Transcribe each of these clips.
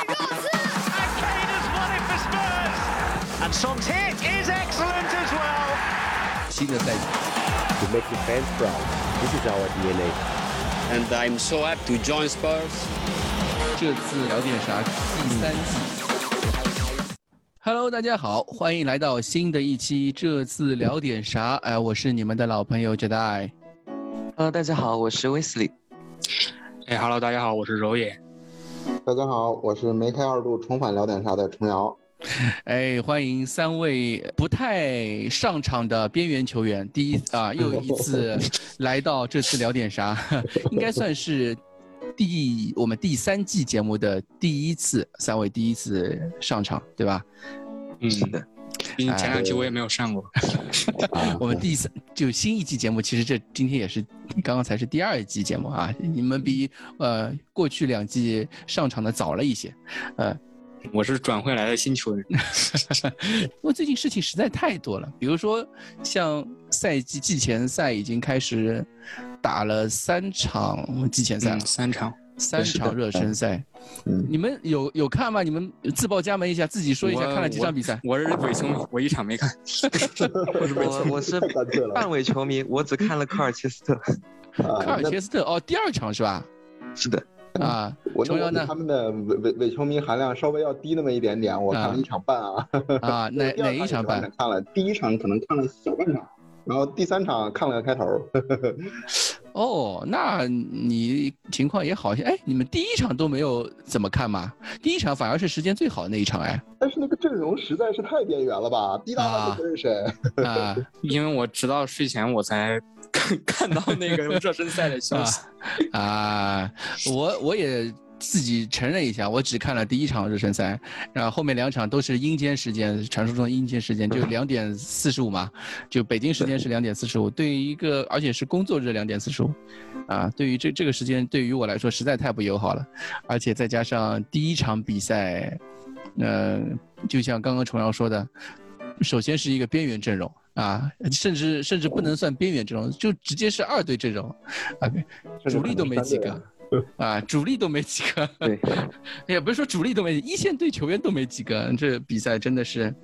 And Kane has won it for Spurs. And Son's hit is excellent as well. 新的赛季，to make the fans proud. This is our DNA. and I'm so happy to join Spurs. 这次聊点啥？第三季。Hello，大家好，欢迎来到新的一期。这次聊点啥？哎，我是你们的老朋友 Jedi。Hello，大家好，我是 Wesley。哎哈喽，大家好，我是柔野。大家好，我是梅开二度重返聊点啥的程瑶。哎，欢迎三位不太上场的边缘球员，第一啊，又一次 来到这次聊点啥，应该算是第我们第三季节目的第一次，三位第一次上场，对吧？嗯，是的，前两期我也没有上过。我们第三就新一季节目，其实这今天也是刚刚才是第二季节目啊，你们比呃过去两季上场的早了一些，呃，我是转会来的新球员。因为最近事情实在太多了，比如说像赛季季前赛已经开始打了三场季前赛了嗯，，三场。三场热身赛，嗯你们有有看吗？你们自报家门一下，自己说一下看了几场比赛？我是伪球迷，我一场没看。我我是。半伪球迷，我只看了科尔切斯特。啊科尔切斯特哦，第二场是吧？是的，啊，我重要呢那他们的伪伪伪球迷含量稍微要低那么一点点，我看了一场半啊。啊，哪 哪一场半？看了，第一场可能看了小半场，然后第三场看了个开头。哦，那你情况也好些。哎，你们第一场都没有怎么看吗？第一场反而是时间最好的那一场，哎，但是那个阵容实在是太边缘了吧，滴答答都不认识谁。啊 因为我直到睡前我才看看到那个热身赛的消息。啊，我我也自己承认一下，我只看了第一场热身赛，然后后面两场都是阴间时间，传说中的阴间时间，就两点四十五嘛，就北京时间是两点四十五，对于一个而且是工作日两点四十五，啊，对于这这个时间对于我来说实在太不友好了，而且再加上第一场比赛，呃，就像刚刚崇阳说的，首先是一个边缘阵容。啊，甚至甚至不能算边缘阵容，就直接是二队阵容，啊，主力都没几个，啊，主力都没几个，对，也不是说主力都没，一线队球员都没几个，这比赛真的是，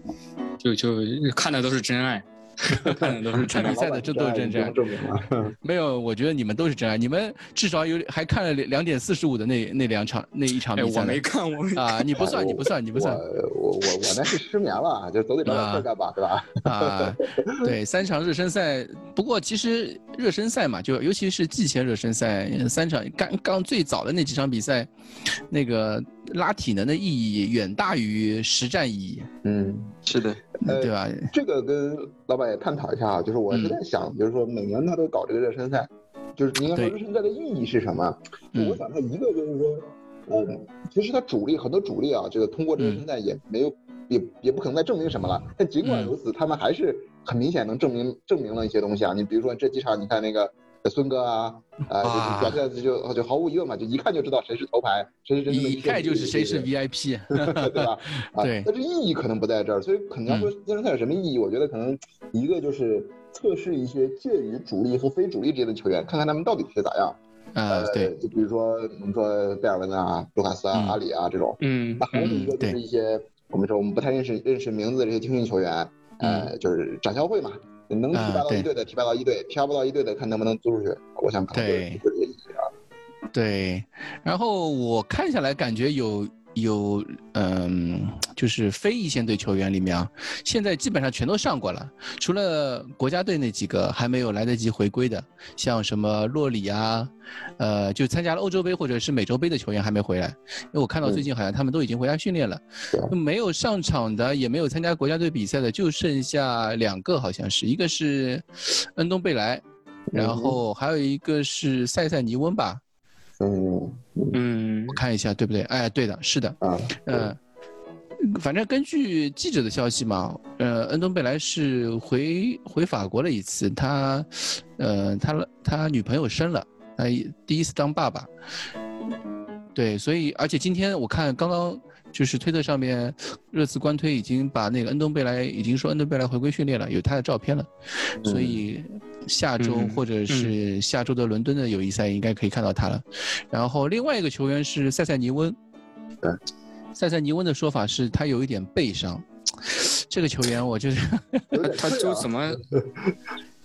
就就看的都是真爱，看的都是真爱看比。赛的这都是真正证明。没有，我觉得你们都是真爱，你们至少有还看了两点四十五的那那两场那一场哎，比赛呢我没看，我没看。啊，你不算，你不算，你不算我我我我那是失眠了，就总得找点事儿干吧，对吧？啊，对，三场热身赛，不过其实热身赛嘛，就尤其是季前热身赛，三场刚刚最早的那几场比赛，那个拉体能的意义远大于实战意义，嗯，是的，呃对吧？这个跟老板也探讨一下啊，就是我是在想，就是说每年他都搞这个热身赛，就是你应该说热身赛的意义是什么？嗯我想它一个就是说，嗯，其实它主力很多主力啊，这个通过这个热身赛也没有，也也不可能再证明什么了。但尽管如此，他们还是很明显能证明证明了一些东西啊。你比如说这几场，你看那个孙哥啊，啊，啊就是表现就就毫无疑问嘛，就一看就知道谁是头牌，谁是真正的一看就是谁是 VIP，对吧？啊，对但这意义可能不在这儿，所以可能要说热身赛有什么意义？我觉得可能一个就是测试一些介于主力和非主力之间的球员，看看他们到底是咋样。呃，对，就比如说我们说贝尔文啊、卢卡斯啊、嗯阿里啊这种，嗯那还有一个就是一些我们说我们不太认识认识名字的这些青训球员，呃，就是展销会嘛，能提拔到一队的提拔到一队，提拔不到一队的看能不能租出去。我想可能会对是这个意义啊。对，然后我看下来感觉有有嗯，就是非一线队球员里面啊，现在基本上全都上过了，除了国家队那几个还没有来得及回归的，像什么洛里啊，呃，就参加了欧洲杯或者是美洲杯的球员还没回来，因为我看到最近好像他们都已经回家训练了，对没有上场的也没有参加国家队比赛的就剩下两个，好像是一个是恩东贝莱。然后还有一个是塞塞尼翁吧，嗯嗯。我看一下对不对？哎，对的，是的，啊，呃，反正根据记者的消息嘛，呃，恩东贝莱是回回法国了一次，他，呃，他他女朋友生了，他第一次当爸爸，对，所以而且今天我看刚刚就是推特上面热刺官推已经把那个恩东贝莱已经说恩东贝莱回归训练了，有他的照片了，所以下周嗯或者是下周的伦敦的友谊赛应该可以看到他了。然后另外一个球员是塞塞尼翁，塞塞尼温的说法是他有一点背伤，这个球员我就是，他就怎么。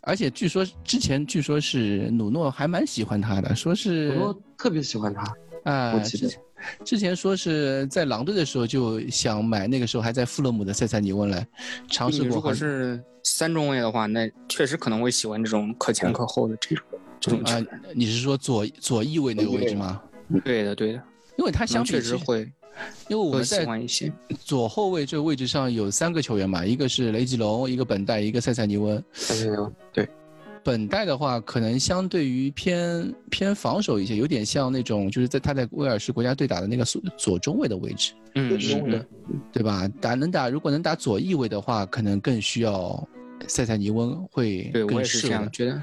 而且据说之前据说是努诺还蛮喜欢他的，说是我特别喜欢他。啊，我记得 之前说是在狼队的时候就想买那个时候还在富勒姆的塞塞尼翁来尝试过如果，是三中卫的话，那确实可能会喜欢这种可前可后的这种这种啊员。，你是说左左翼位那个位置吗？对的，对的，因为他相比相确实会因为我们在欢一些。左后卫这个位置上有三个球员嘛，一个是雷吉隆，一个本代，一个塞塞尼翁。塞塞尼翁。对，本代的话，可能相对于偏偏防守一些，有点像那种就是在他在威尔士国家队打的那个左左中卫的位置，嗯是嗯嗯，对吧？打能打，如果能打左翼位的话，可能更需要塞塞尼翁会对我更也是这样适合。觉得。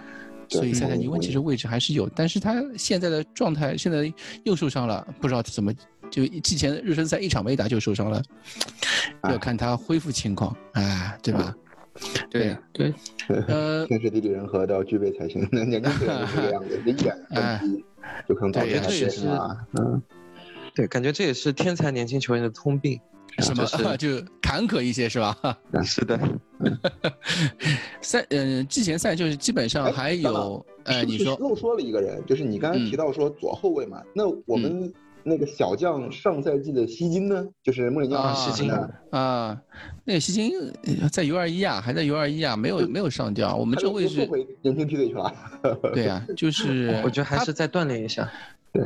所以塞塞尼翁其实位置还是有，但是他现在的状态现在又受伤了，不知道怎么就之前热身赛一场没打就受伤了，哎要看他恢复情况，哎，对吧？对对，呃，天时地利人和都要具备才行。那年轻队员是这个样子，一点 哎问题就可能导致对他变啊。嗯，对，感觉这也是天才年轻球员的通病。什么 就坎坷一些是吧？是的，赛嗯，季前赛就是基本上哎还有，呃，是不是你说漏说了一个人，就是你刚才嗯提到说左后卫嘛，那我们那个小将上赛季的希金呢，就是穆里尼奥啊希金，啊，那个希金呃在 U 二一啊，还在 U 二一啊，没有没有上调，我们这位置又回年轻梯队去了。对啊，就 是我觉得还是再锻炼一下。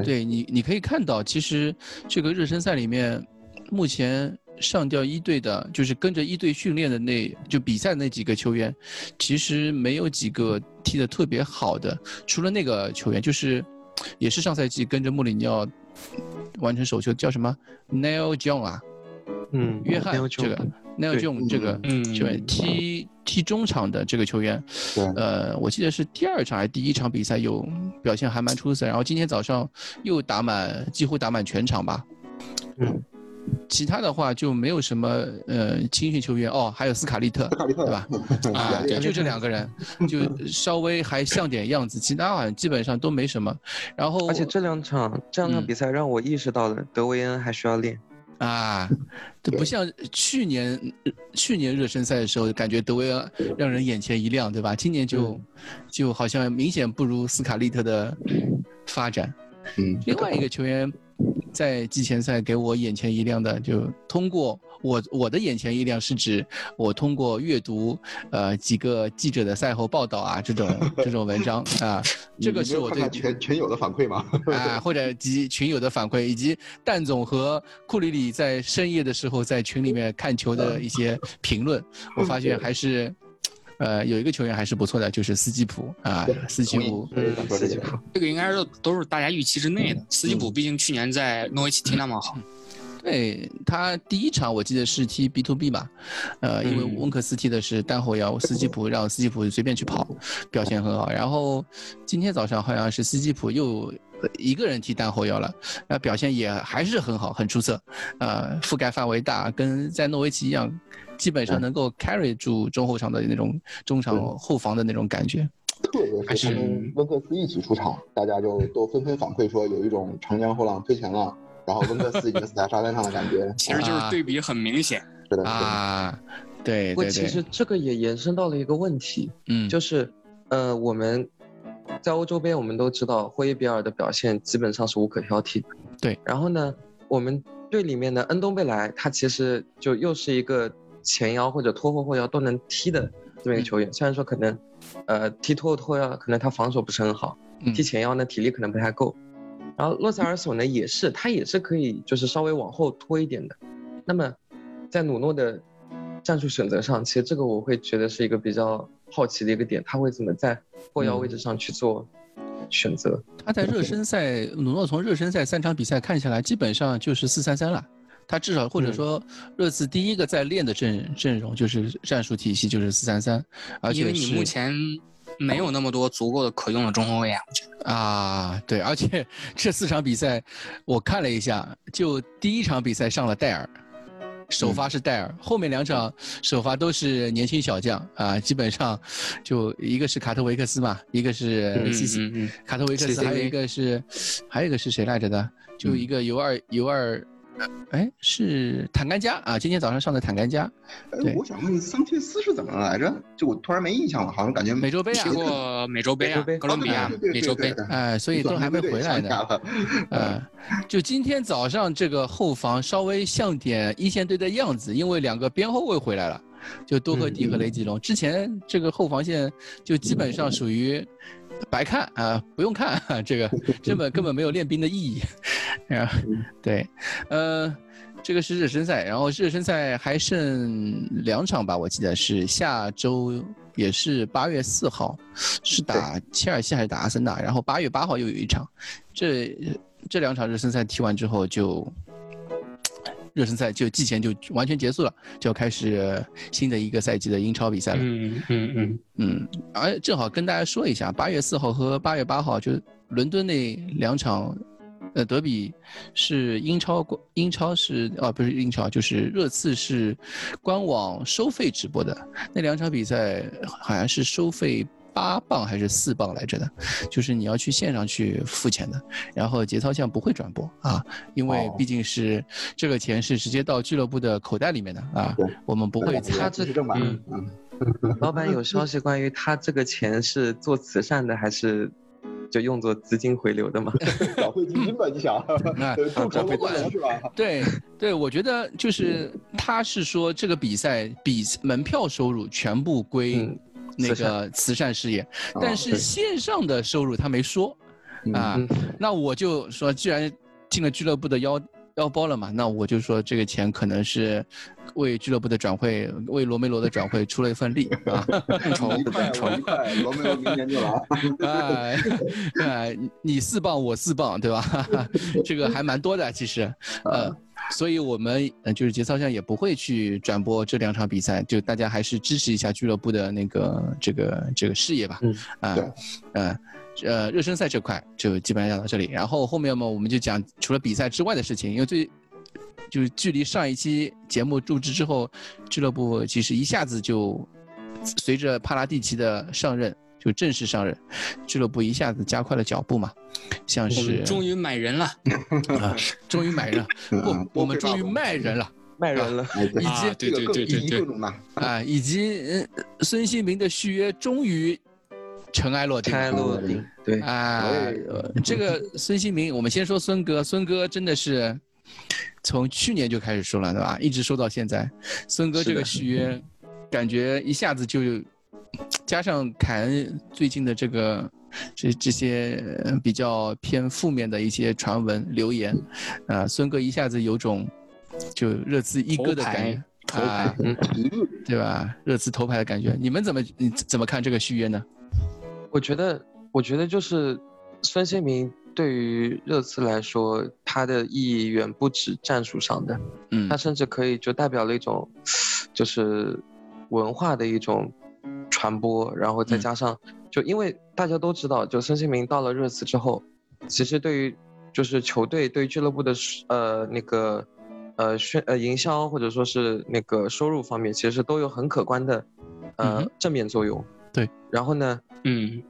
对你，你可以看到，其实这个热身赛里面，目前上调一队的，就是跟着一队训练的那就比赛那几个球员，其实没有几个踢得特别好的，除了那个球员，就是也是上赛季跟着穆里尼奥完成首秀，叫什么？Neil John 啊，嗯，约翰这个 Neil John 这个嗯球员踢踢中场的这个球员，呃，我记得是第二场还是第一场比赛有表现还蛮出色，然后今天早上又打满，几乎打满全场吧。嗯，其他的话就没有什么呃青训球员哦，还有斯卡利特，斯卡利特对吧？啊，就这两个人，就 稍微还像点样子，其他好像基本上都没什么。然后而且这两场这两场嗯比赛让我意识到了德维恩还需要练。啊，这不像去年去年热身赛的时候，感觉德维恩让人眼前一亮，对吧？今年就、就好像明显不如斯卡利特的发展。嗯，另外一个球员在季前赛给我眼前一亮的，就通过我我的眼前一亮是指我通过阅读呃几个记者的赛后报道啊这种 这种文章啊，这个是我对全全友的反馈吗？啊，或者及群友的反馈，以及蛋总和库里里在深夜的时候在群里面看球的一些评论，我发现还是，呃，有一个球员还是不错的，就是斯基普啊，斯基普，斯基普。这个应该是都是大家预期之内的。斯基普毕竟去年在诺维奇踢那么好，对他第一场我记得是踢 B to B 吧，呃，因为嗯。温克斯踢的是单后腰，斯基普让斯基普随便去跑，表现很好。然后今天早上好像是斯基普又呃一个人踢单后腰了，那表现也还是很好，很出色，呃，覆盖范围大，跟在诺维奇一样，基本上能够 carry 住中后场的那种中场后防的那种感觉。特别是他跟温克斯一起出场，大家就都纷纷反馈说有一种长江后浪推前浪，然后温克斯已经死在沙滩上的感觉。其实就是对比很明显。是的，是的，啊，对不过对对，其实这个也延伸到了一个问题，嗯，就是呃我们在欧洲杯我们都知道霍伊比尔的表现基本上是无可挑剔的。对。然后呢，我们队里面的恩东贝莱他其实就又是一个前腰或者拖后后腰都能踢的这么一个球员，虽然说可能呃踢拖后拖腰可能他防守不是很好，嗯踢前腰呢体力可能不太够。然后洛塞尔索呢也是，他也是可以就是稍微往后拖一点的。那么在努诺的战术选择上，其实这个我会觉得是一个比较好奇的一个点，他会怎么在后腰位置上去做选择？他在热身赛，努诺从热身赛三场比赛看下来，基本上就是四三三了。他至少或者说热刺第一个在练的阵阵容就是战术体系就是四三三，而因为你目前没有那么多足够的可用的中后卫啊。啊，对，而且 这四场比赛我看了一下，就第一场比赛上了戴尔，首发是戴尔，后面两场首发都是年轻小将啊，基本上就一个是卡特维克斯嘛，一个是卡特维克斯，还有一个是还有一个是谁来着的？就一个 U 二 U 二哎，是坦甘加啊，今天早上上的坦甘加，对哎，我想问桑切斯是怎么来着？就我突然没印象了，好像感觉美洲杯啊踢过美洲杯啊美洲杯，哥伦比亚美洲杯哎，所以都还没回来呢。呢。呃，就今天早上这个后防稍微像点一线队的样子，因为两个边后卫回来了，就多赫蒂和雷吉隆。之前这个后防线就基本上属于白看啊、不用看，这个 根本根本没有练兵的意义。啊，对，呃。这个是热身赛，然后热身赛还剩两场吧，我记得是下周也是八月四号，是打切尔西还是打阿森纳？然后八月八号又有一场，这这两场热身赛踢完之后就，热身赛就季前就完全结束了，就要开始新的一个赛季的英超比赛了。嗯嗯嗯，嗯，而正好跟大家说一下，八月四号和八月八号就伦敦那两场，呃，德比是英超官英超是啊不是英超，就是热刺是官网收费直播的那两场比赛，好像是收费。八磅还是四磅来着的，就是你要去线上去付钱的，然后节操项不会转播啊，因为哦毕竟是这个钱是直接到俱乐部的口袋里面的啊，我们不会他这是正版，嗯嗯，老板有消息关于他这个钱是做慈善的，还是就用作资金回流的吗？早会基金吧，你想，哎呃众筹不管是吧？对对，我觉得就是他是说这个比赛比门票收入全部归嗯那个慈善事业，但是线上的收入他没说啊嗯。那我就说，既然进了俱乐部的腰腰包了嘛，那我就说这个钱可能是为俱乐部的转会，为罗梅罗的转会出了一份力 啊。一块我一块，罗梅罗明年就来。哎，哎，你四磅我四磅，对吧？这个还蛮多的，其实，呃，所以我们嗯就是节操上也不会去转播这两场比赛，就大家还是支持一下俱乐部的那个这个这个事业吧。嗯啊对，呃。呃，热身赛这块就基本上讲到这里，然后后面嘛，我们就讲除了比赛之外的事情，因为最就是距离上一期节目录制之后，俱乐部其实一下子就随着帕拉蒂奇的上任，就正式上任，俱乐部一下子加快了脚步嘛，像是终于买人了，啊，终于买人了，嗯不，我们终于卖人了 卖人了，以及对对对对对。啊，以及呃孙兴民的续约终于尘埃落定尘埃。落定，对，啊，这个孙兴民，我们先说孙哥，孙哥真的是从去年就开始说了，对吧？一直说到现在，孙哥这个续约，感觉一下子就加上凯恩最近的这个这这些呃比较偏负面的一些传闻流言，啊，孙哥一下子有种就热刺一哥的感觉头牌啊，对吧？热刺头牌的感觉，你们怎么你怎么看这个续约呢？我觉得，我觉得就是孙兴民对于热刺来说，他的意义远不止战术上的，嗯他甚至可以就代表了一种，就是文化的一种传播，然后再嗯。加上，就因为大家都知道，就孙兴民到了热刺之后，其实对于就是球队对俱乐部的呃那个呃宣呃营销或者说是那个收入方面，其实都有很可观的呃、嗯正面作用。对，然后呢，嗯。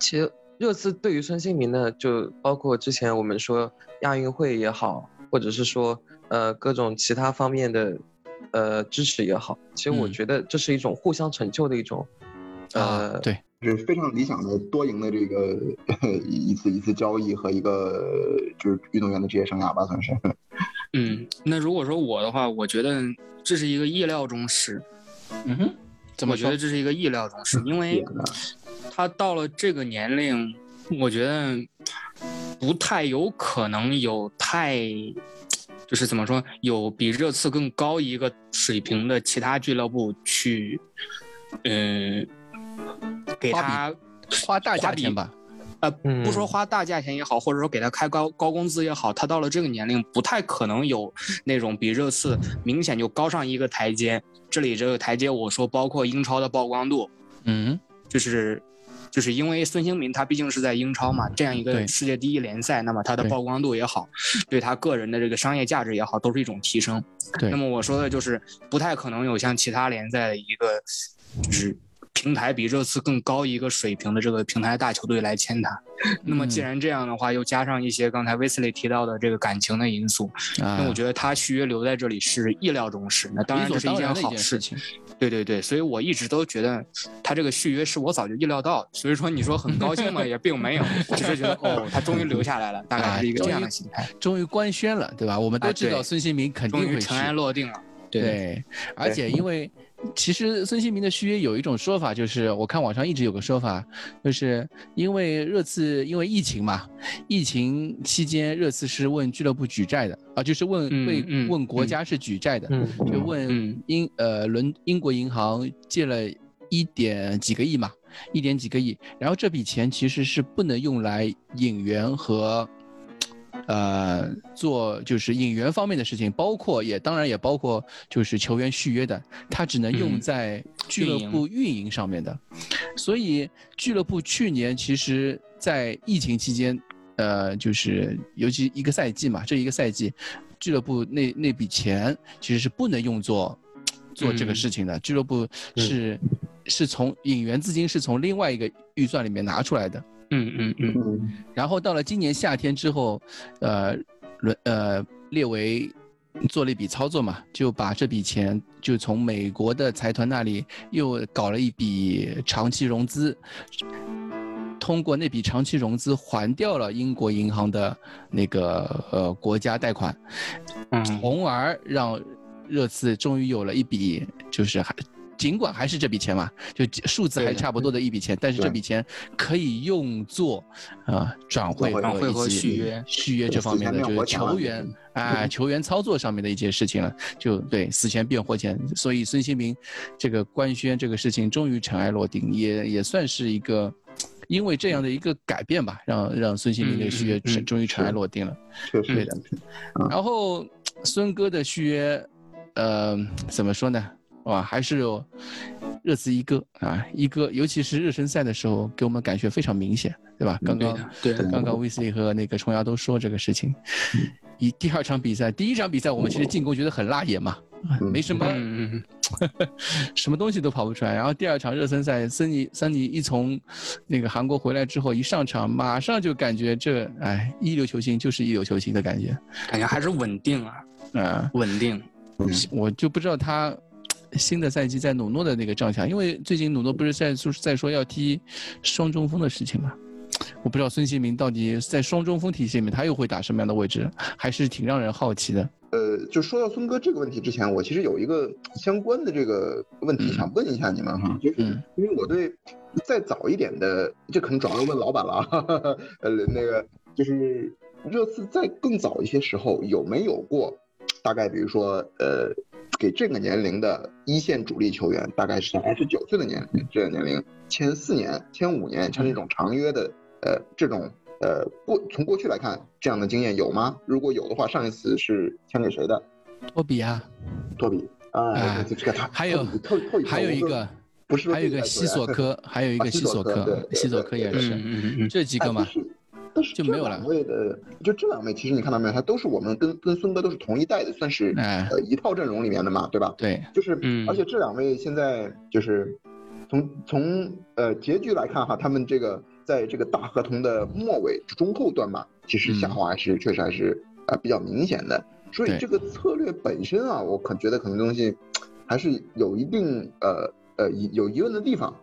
其实热刺对于孙兴民呢，就包括之前我们说亚运会也好，或者是说呃各种其他方面的呃支持也好，其实我嗯。觉得这是一种互相成就的一种啊呃，对，是非常理想的多赢的这个 一次一次交易和一个就是运动员的职业生涯吧，算是。嗯，那如果说我的话，我觉得这是一个意料中事，嗯哼，怎么我觉得？这是一个意料中事，因为他到了这个年龄，我觉得不太有可能有太，就是怎么说，有比热刺更高一个水平的其他俱乐部去，嗯、给他花大价花钱吧？呃，嗯不说花大价钱也好，或者说给他开高高工资也好，他到了这个年龄，不太可能有那种比热刺明显就高上一个台阶。这里这个台阶，我说包括英超的曝光度，嗯，就是就是因为孙兴民他毕竟是在英超嘛，这样一个世界第一联赛，那么他的曝光度也好，对他个人的这个商业价值也好，都是一种提升。对那么我说的就是不太可能有像其他联赛的一个就是平台比热刺更高一个水平的这个平台大球队来签他。那么既嗯然这样的话，又加上一些刚才威斯利提到的这个感情的因素，啊那我觉得他续约留在这里是意料中事。那当然理这是一件好事。情。对对对，所以我一直都觉得他这个续约是我早就意料到的，所以说你说很高兴嘛，也并没有，只是觉得 哦，他终于留下来了，大概是一个这样的心态，终于官宣了，对吧？我们都哎知道孙兴民肯定会去终于尘。埃落定了。对对，而且因为其实孙兴民的续约有一种说法，就是我看网上一直有个说法，就是因为热刺因为疫情嘛，疫情期间热刺是问俱乐部举债的啊，就是问嗯为嗯问国家是举债的，嗯，就问嗯英呃伦英国银行借了一点几个亿嘛，一点几个亿，然后这笔钱其实是不能用来引援和。呃，做就是引援方面的事情，包括也当然也包括就是球员续约的，它只能用在俱乐部运营上面的。所以俱乐部去年其实，在疫情期间，呃，就是尤其一个赛季嘛，这一个赛季，俱乐部那那笔钱其实是不能用作做这个事情的。俱乐部是、是从引援资金是从另外一个预算里面拿出来的。嗯嗯嗯。嗯。然后到了今年夏天之后，呃，伦呃列为做了一笔操作嘛，就把这笔钱就从美国的财团那里又搞了一笔长期融资，通过那笔长期融资还掉了英国银行的那个呃国家贷款，嗯。从而让热刺终于有了一笔就是还。尽管还是这笔钱嘛，就数字还差不多的一笔钱，但是这笔钱可以用作啊转会转会和以及续约续约这方面的，就是球员啊球员操作上面的一些事情了，就对死前变活钱。所以孙兴民这个官宣这个事情终于尘埃落定，也也算是一个。因为这样的一个改变吧，让让孙兴民这个续约嗯嗯嗯终于尘埃落定了。确实对的然后孙哥的续约，呃，怎么说呢？哇，还是有热刺一哥啊，一哥，尤其是热身赛的时候，给我们感觉非常明显，对吧？刚刚对刚刚威斯利和那个虫牙都说这个事情。一第二场比赛，第一场比赛我们其实进攻觉得很辣眼嘛，嗯没什么嗯嗯 什么东西都跑不出来。然后第二场热身赛，森尼森尼一从那个韩国回来之后，一上场马上就感觉这哎一流球星就是一流球星的感觉，感觉还是稳定啊，啊、稳定。我就不知道他新的赛季在努诺的那个帐下，因为最近努诺不是在就是在说要踢双中锋的事情嘛，我不知道孙兴民到底在双中锋体系里面他又会打什么样的位置，还是挺让人好奇的。呃，就说到孙哥这个问题之前，我其实有一个相关的这个问题嗯。想问一下你们哈，就是嗯因为我对再早一点的，这可能主要要问老板了啊，呃，那个就是热刺在更早一些时候有没有过，大概比如说呃，给这个年龄的一线主力球员，大概是二十九岁的年龄，这个年龄签四年、签五年，像这种长约的，呃，这种呃过从过去来看，这样的经验有吗？如果有的话，上一次是签给谁的？托比啊，托比啊，哎这这个他还有托托比还有一个不是还有一个西索科，还有一个 啊西西索科对，西索科也是嗯嗯嗯这几个嘛哎但。是就没有了两位的，就这两位，其实你看到没有，他都是我们跟跟孙哥都是同一代的，算是哎呃一套阵容里面的嘛，对吧？对，就是，嗯而且这两位现在就是从从呃结局来看哈，他们这个在这个大合同的末尾中后段嘛，其实下滑还是、确实还是呃比较明显的。所以这个策略本身啊，我可觉得可能东西还是有一定呃呃疑有疑问的地方，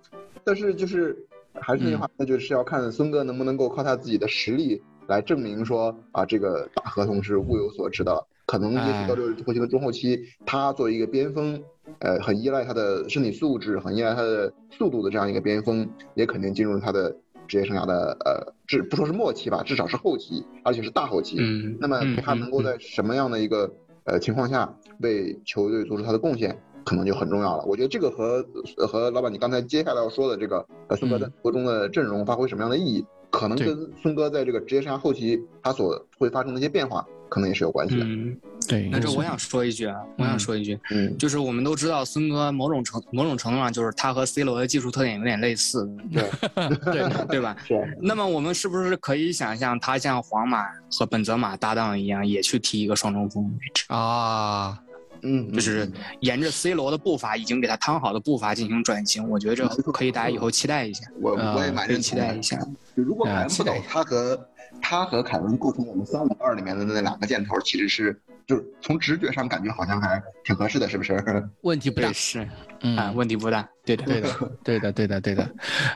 但是就是还是那句话，那就是要看孙哥能不能够靠他自己的实力来证明说啊这个大合同是物有所值的。可能也许到这个后期的中后期，他作为一个边锋，呃，很依赖他的身体素质，很依赖他的速度的这样一个边锋，也肯定进入他的职业生涯的呃，至不说是末期吧，至少是后期，而且是大后期。嗯，那么嗯他能够在什么样的一个呃情况下为球队做出他的贡献，可能就很重要了。我觉得这个和呃和老板你刚才接下来要说的这个呃孙哥在国中的阵容发挥什么样的意义，可能跟孙哥在这个职业生涯后期他所会发生的一些变化，可能也是有关系的。嗯，对，那这我想说一句啊，我想说一句，嗯，就是我们都知道孙哥某种程某种程度上就是他和 C 罗的技术特点有点类似，对，对对吧？是。那么我们是不是可以想象他像皇马和本泽马搭档一样，也去踢一个双中锋位置？啊，嗯，就是沿着 C 罗的步伐，已经给他趟好的步伐进行转型。我觉得这可以大家以后期待一下。我啊我也蛮。期待一下。就如果凯啊恩不走期待，他和他和凯文构成我们三五二里面的那两个箭头，其实是就是从直觉上感觉好像还挺合适的，是不是？问题不大，。是嗯啊，问题不大。对的，对的，对的，对的，对的。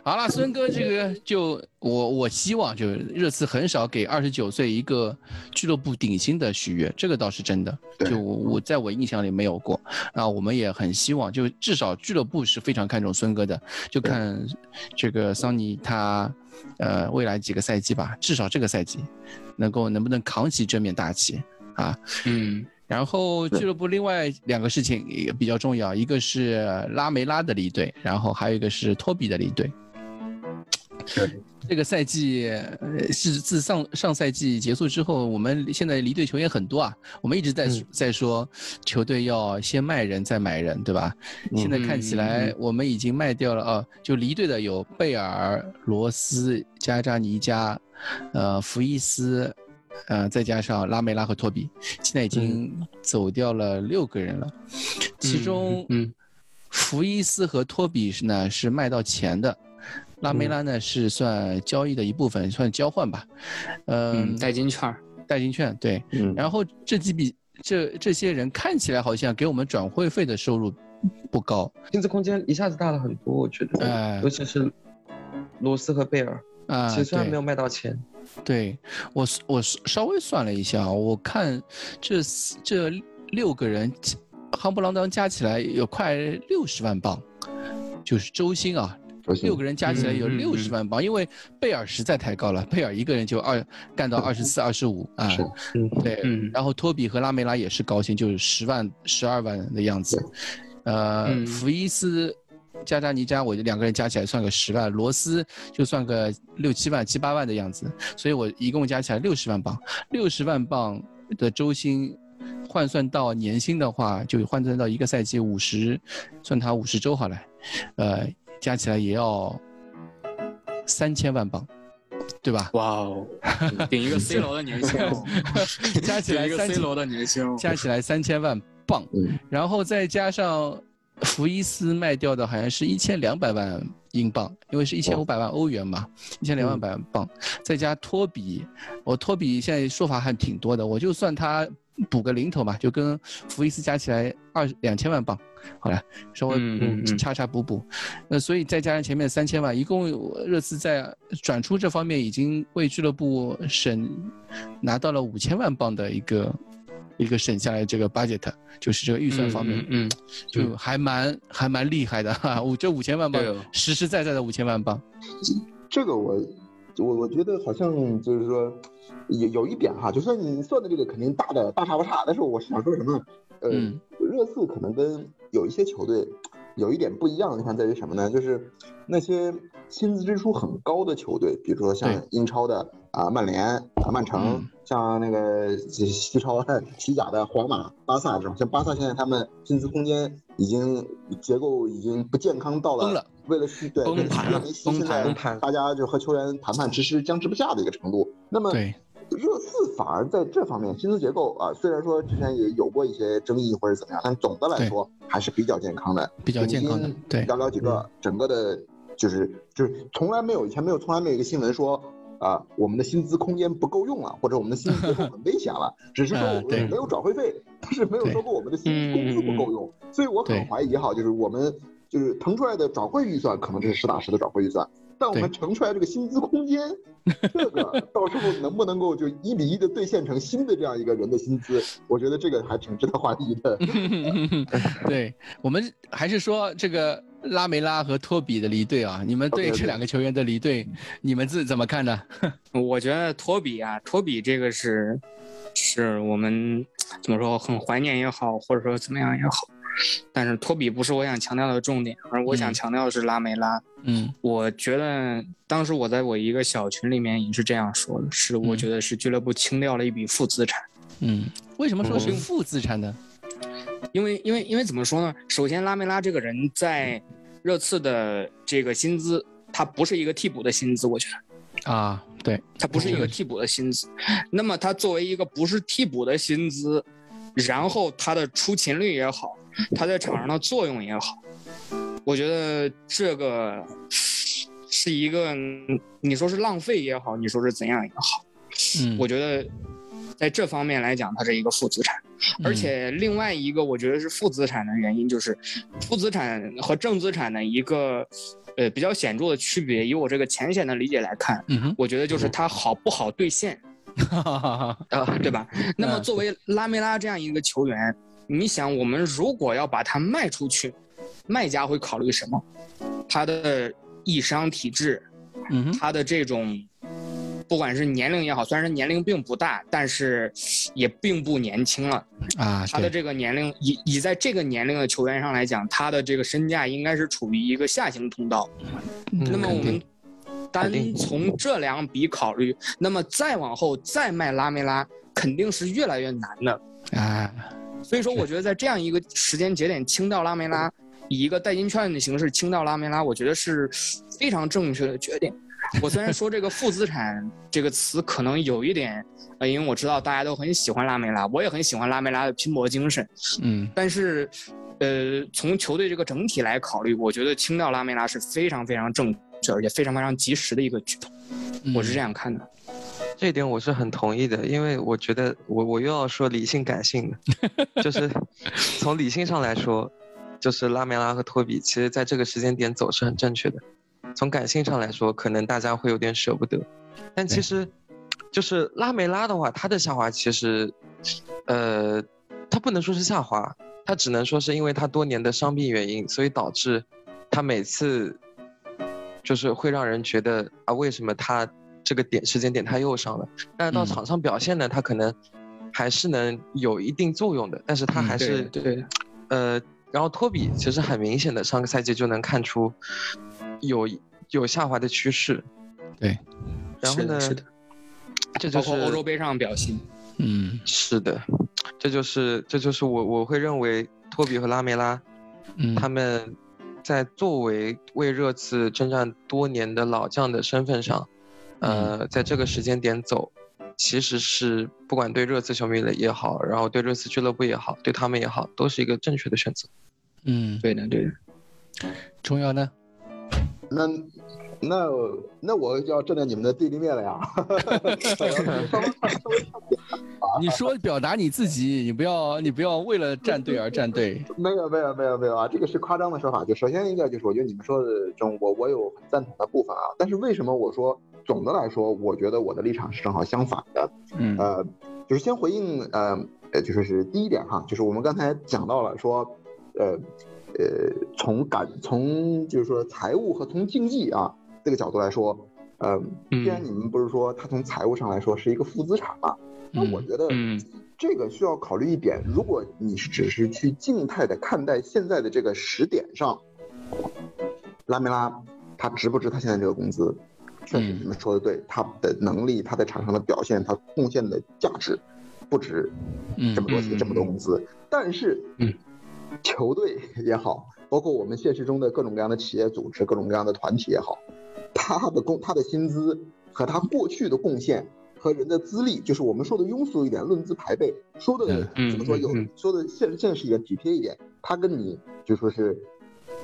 好了，孙哥，这个就我我希望就热刺很少给二十九岁一个俱乐部顶薪的续约，这个倒是真的。对就我我在我印象里没有过，那，我们也很希望，就至少俱乐部是非常看重孙哥的，就看这个桑尼他，呃，未来几个赛季吧，至少这个赛季，能够能不能扛起这面大旗啊？嗯然后俱乐部另外两个事情也比较重要，一个是拉梅拉的离队，然后还有一个是托比的离队。对，这个赛季呃是自上上赛季结束之后，我们现在离队球员很多啊，我们一直在、嗯在说球队要先卖人再买人，对吧？现在看起嗯来嗯我们已经卖掉了啊、就离队的有贝尔、罗斯、加扎尼加，呃，福伊斯。呃，再加上拉梅拉和托比，现在已经走掉了六个人了，其中嗯福伊斯和托比是呢是卖到钱的，拉梅拉呢是算交易的一部分，算交换吧。嗯，嗯，代金券。代金券对。嗯，然后这几笔这这些人看起来好像给我们转会费的收入不高薪资空间一下子大了很多，我觉得，哎尤其是罗斯和贝尔，啊。其实虽然没有卖到钱，对我我稍微算了一下，我看这这六个人夯不啷当加起来有快六十万镑，就是周薪啊，六个人加起来有六十万镑，因为贝尔实在太高了，贝尔一个人就二干到二十四、二十五啊，是嗯，对，嗯。然后托比和拉梅拉也是高薪，就是十万、十二万的样子。呃，嗯。福伊斯、加扎尼加，我两个人加起来算个十万，罗斯就算个六七万、七八万的样子，所以我一共加起来六十万镑。六十万镑的周薪换算到年薪的话，就换算到一个赛季五十，算他五十周好了，呃，加起来也要三千万镑，对吧？哇哦，顶一个 C 罗的年薪哦，加起来顶一个 C 千罗的年薪哦。加起来三千万镑，嗯然后再加上福伊斯卖掉的好像是一千两百万英镑，因为是一千五百万欧元嘛，一千两万百万镑，再加托比，我托比现在说法还挺多的，我就算他补个零头嘛，就跟福伊斯加起来二两千万镑，好了，稍微嗯嗯嗯差差补补，那所以再加上前面三千万，一共热刺在转出这方面已经为俱乐部省拿到了五千万镑的一个一个省下来这个 budget，就是这个预算方面，嗯，嗯就还蛮还蛮厉害的哈，五这五千万镑实实在在的五千万镑，这个我我我觉得好像就是说有有一点哈，就算你算的这个肯定大的大差不差，但是我想说什么？呃，嗯热刺可能跟有一些球队有一点不一样的地方在于什么呢？就是那些薪资支出很高的球队，比如说像英超的啊曼联啊曼城，嗯像那个西西超 西甲的皇马、巴萨这种，像巴萨现在他们薪资空间已经结构已经不健康到了了，为了续对为了崩盘了续约梅西，现崩盘在崩盘大家就和球员谈判迟迟僵持不下的一个程度。那么对，热刺反而在这方面薪资结构啊，虽然说之前也有过一些争议或者怎么样，但总的来说还是比较健康的。比较健康的对寥寥几个，整个的，就是就是从来没有以前没有从来没有一个新闻说啊，我们的薪资空间不够用了，或者我们的薪资 很危险了，只是说我们没有转会费，但是没有说过我们的薪资工资不够用，所以我很怀疑哈，就是我们就是腾出来的转会预算可能这是实打实的转会预算，但我们对腾出来这个薪资空间，这个 到时候能不能够就一比一的兑现成新的这样一个人的薪资，我觉得这个还挺值得怀疑的。对我们还是说这个拉梅拉和托比的离队啊，你们对这两个球员的离队，你们自怎么看呢？我觉得托比啊，托比这个是，是我们 怎么说很怀念也好，或者说怎么样也好，但是托比不是我想强调的重点，而我想嗯强调的是拉梅拉。嗯我觉得当时我在我一个小群里面也是这样说的，是我嗯觉得是俱乐部清掉了一笔负资产。嗯，为什么说是嗯负资产呢？因为因为因为怎么说呢？首先，拉梅拉这个人在热刺的这个薪资，他不是一个替补的薪资，我觉得啊，对，他不是一个替补的薪资。那么他作为一个不是替补的薪资，然后他的出勤率也好，他在场上的作用也好，我觉得这个是一个你说是浪费也好，你说是怎样也好，嗯，我觉得在这方面来讲，它是一个负资产。而且另外一个我觉得是负资产的原因，就是负资产和正资产的一个呃比较显著的区别。以我这个浅显的理解来看，我觉得就是它好不好兑现。哈，啊，对吧？那么作为拉梅拉这样一个球员，你想，我们如果要把它卖出去，卖家会考虑什么？他的易伤体质，嗯他的这种，不管是年龄也好，虽然年龄并不大，但是也并不年轻了。啊，他的这个年龄，以以在这个年龄的球员上来讲，他的这个身价应该是处于一个下行通道。那么我们。单从这两笔考虑，那么再往后再卖拉梅拉，肯定是越来越难的啊。所以说，我觉得在这样一个时间节点清掉拉梅拉，以一个代金券的形式清掉拉梅拉，我觉得是非常正确的决定。我虽然说这个负资产这个词可能有一点，呃，因为我知道大家都很喜欢拉梅拉，我也很喜欢拉梅拉的拼搏精神，嗯，但是，呃，从球队这个整体来考虑，我觉得清掉拉梅拉是非常非常正确。而且非常非常及时的一个举动，我是这样看的。这一点我是很同意的，因为我觉得我我又要说理性感性的，就是 从理性上来说，就是拉梅拉和托比，其实在这个时间点走是很正确的。从感性上来说，可能大家会有点舍不得，但其实就是拉梅拉的话，他的下滑其实，呃，他不能说是下滑，他只能说是因为他多年的伤病原因，所以导致他每次。就是会让人觉得啊，为什么他这个点时间点他又伤了？但是到场上表现呢，他可能还是能有一定作用的。但是他还是对，呃，然后托比其实很明显的上个赛季就能看出有有下滑的趋势。对，然后呢？是的，这就是欧洲杯上的表现。嗯，是的，这就是这就是我我会认为托比和拉梅拉，嗯，他们。在作为为热刺征战多年的老将的身份上，呃，在这个时间点走，其实是不管对热刺球迷的也好，然后对热刺俱乐部也好，对他们也好，都是一个正确的选择。嗯，对的，对的。重要呢？那那那我就要站在你们的对立面了呀。你说表达你自己，你不要你不要为了站队而站队。没有没有没有没有啊，这个是夸张的说法。就首先一个就是，我觉得你们说的中，我我有很赞同的部分啊。但是为什么我说总的来说，我觉得我的立场是正好相反的？嗯，呃，就是先回应呃呃，就说是第一点哈，就是我们刚才讲到了说，呃呃，从感从就是说财务和从经济啊这个角度来说，呃，既然你们不是说它从财务上来说是一个负资产嘛？那我觉得，这个需要考虑一点，如果你是只是去静态的看待现在的这个时点上，拉梅拉他值不值他现在这个工资？确实你们说的对，他的能力、他在场上的表现、他贡献的价值，不值这么多钱、这么多工资。但是，球队也好，包括我们现实中的各种各样的企业组织、各种各样的团体也好，他的工、他的薪资和他过去的贡献。和人的资历，就是我们说的庸俗一点，论资排辈，说的怎么说有说的现现实一点，体贴一点，他跟你就说是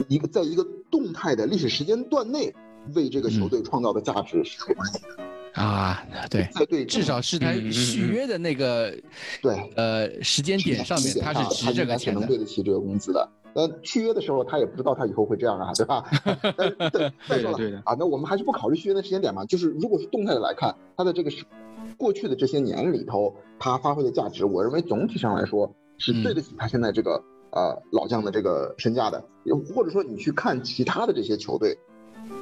一个在一个动态的历史时间段内为这个球队创造的价值是有关系的啊，对，对，至少是他续约的那个对呃时间点上面，他是值这个钱的，能对得起这个工资的。呃，续约的时候他也不知道他以后会这样啊，对吧？对，再说了啊，那我们还是不考虑续约的时间点嘛，就是如果是动态的来看，他的这个是。过去的这些年里头，他发挥的价值，我认为总体上来说是对得起他现在这个呃老将的这个身价的。或者说你去看其他的这些球队，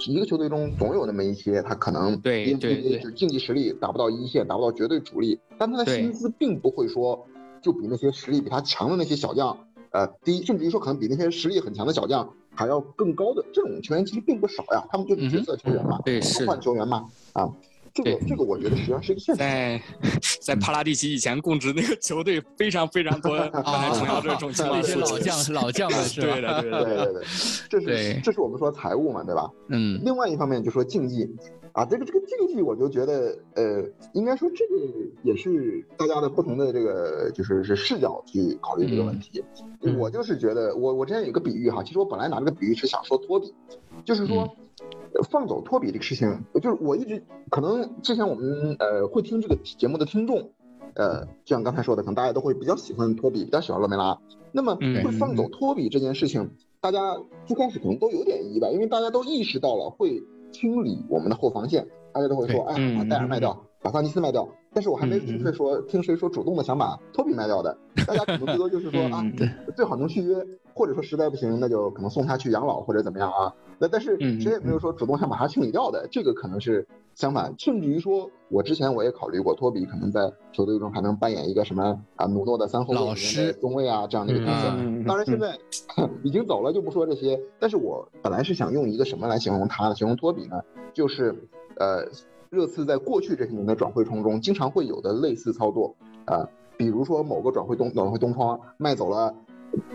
一个球队中总有那么一些他可能对对对，就是竞技实力达不到一线，达不到绝对主力，但他的薪资并不会说就比那些实力比他强的那些小将呃低，甚至于说可能比那些实力很强的小将还要更高的这种球员其实并不少呀，他们就是角色球员嘛，对是换球员嘛啊。这个对这个我觉得实际上是一个现实。在在帕拉蒂奇以前供职那个球队非常非常多 刚才重要这种情况那些。老将老将们是吧？对的对的对对对，这是这是我们说财务嘛，对吧？嗯另外一方面就说竞技，啊，这个这个竞技，我就觉得，呃，应该说这个也是大家的不同的这个就是是视角去考虑这个问题。嗯我就是觉得，我我之前有个比喻哈，其实我本来拿这个比喻是想说托比，就是说。呃放走托比这个事情，就是我一直可能之前我们呃会听这个节目的听众，呃，就像刚才说的，可能大家都会比较喜欢托比，比较喜欢洛梅拉。那么嗯。会放走托比这件事情，大家最开始可能都有点意外，因为大家都意识到了会清理我们的后防线，大家都会说，哎呀，把嗯戴尔卖掉，把桑尼斯卖掉。但是我还没听谁说，听谁说主动的想把托比卖掉的，大家可能最多就是说 啊，嗯最好能续约，或者说实在不行，那就可能送他去养老或者怎么样啊。那但是嗯谁也没有说主动想把他清理掉的，这个可能是相反，甚至于说，我之前我也考虑过，托比可能在球队中还能扮演一个什么啊，努诺的三后卫里面老师中卫啊这样的一个角色。嗯当然现在 已经走了，就不说这些。但是我本来是想用一个什么来形容他呢？形容托比呢，就是呃，热刺在过去这些年的转会窗中，经常会有的类似操作啊、呃比如说某个转会东转会东窗卖走了，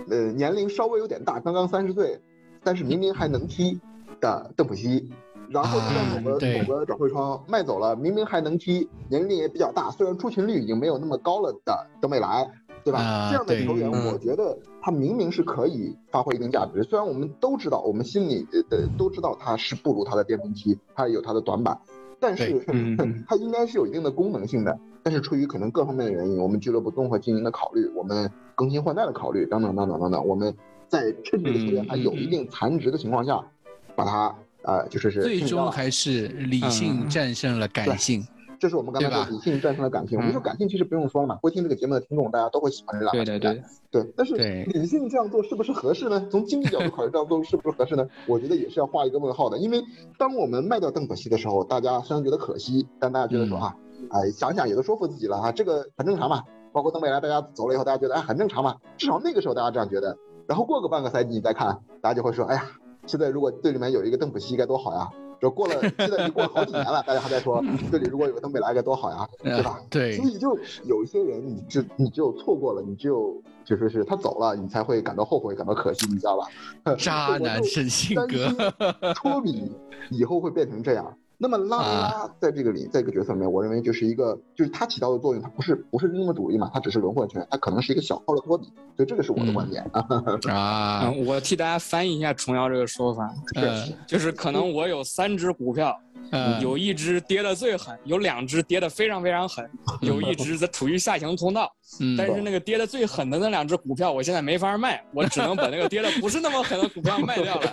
呃，年龄稍微有点大，刚刚三十岁，但是明明还能踢的邓普西。然后在某个、啊某个转会窗卖走了，明明还能踢，年龄也比较大，虽然出勤率已经没有那么高了的登贝莱，对吧？啊这样的球员，嗯我觉得他明明是可以发挥一定价值。虽然我们都知道，我们心里呃呃都知道他是不如他的巅峰期，他有他的短板，但是对嗯嗯他应该是有一定的功能性的。但是出于可能各方面的原因，我们俱乐部综合经营的考虑，我们更新换代的考虑，等等等等等等，我们在趁这个球员还有一定残值的情况下，把它呃就是是最终还是理性战胜了感性。这是我们刚才说理性战胜了感性。我们说感性其实不用说了嘛，会听这个节目的听众大家都会喜欢这两个对的球员对，对，但是理性这样做是不是合适呢？从经济角度考虑，这样做是不是合适呢？我觉得也是要画一个问号的。因为当我们卖掉邓可西的时候，大家虽然觉得可惜，但大家觉得说嗯啊，哎，想想也都说服自己了啊，这个很正常嘛。包括邓贝莱，大家走了以后，大家觉得哎很正常嘛，至少那个时候大家这样觉得。然后过个半个赛季你再看，大家就会说，哎呀，现在如果队里面有一个邓普西该多好呀。这过了，现在已经过了好几年了，大家还在说这里如果有个东北来该多好呀，对吧？呃对所以就有一些人，你只你只有错过了，你只有就说是他走了，你才会感到后悔，感到可惜，你知道吧？渣男是是性担格心 托比以后会变成这样。那么拉梅拉在这个里，在这个角色里面，我认为就是一个，就是他起到的作用，他不是不是英雄主力嘛，他只是轮换权，他可能是一个小号的托比，所以这个是我的观点啊。啊，嗯，我替大家翻译一下重瑶这个说法，呃就是可能我有三只股票，呃，有一只跌得最狠，有两只跌得非常非常狠，有一只在处于下行通道。嗯但是那个跌得最狠的那两只股票，我现在没法卖，我只能把那个跌得不是那么狠的股票卖掉了。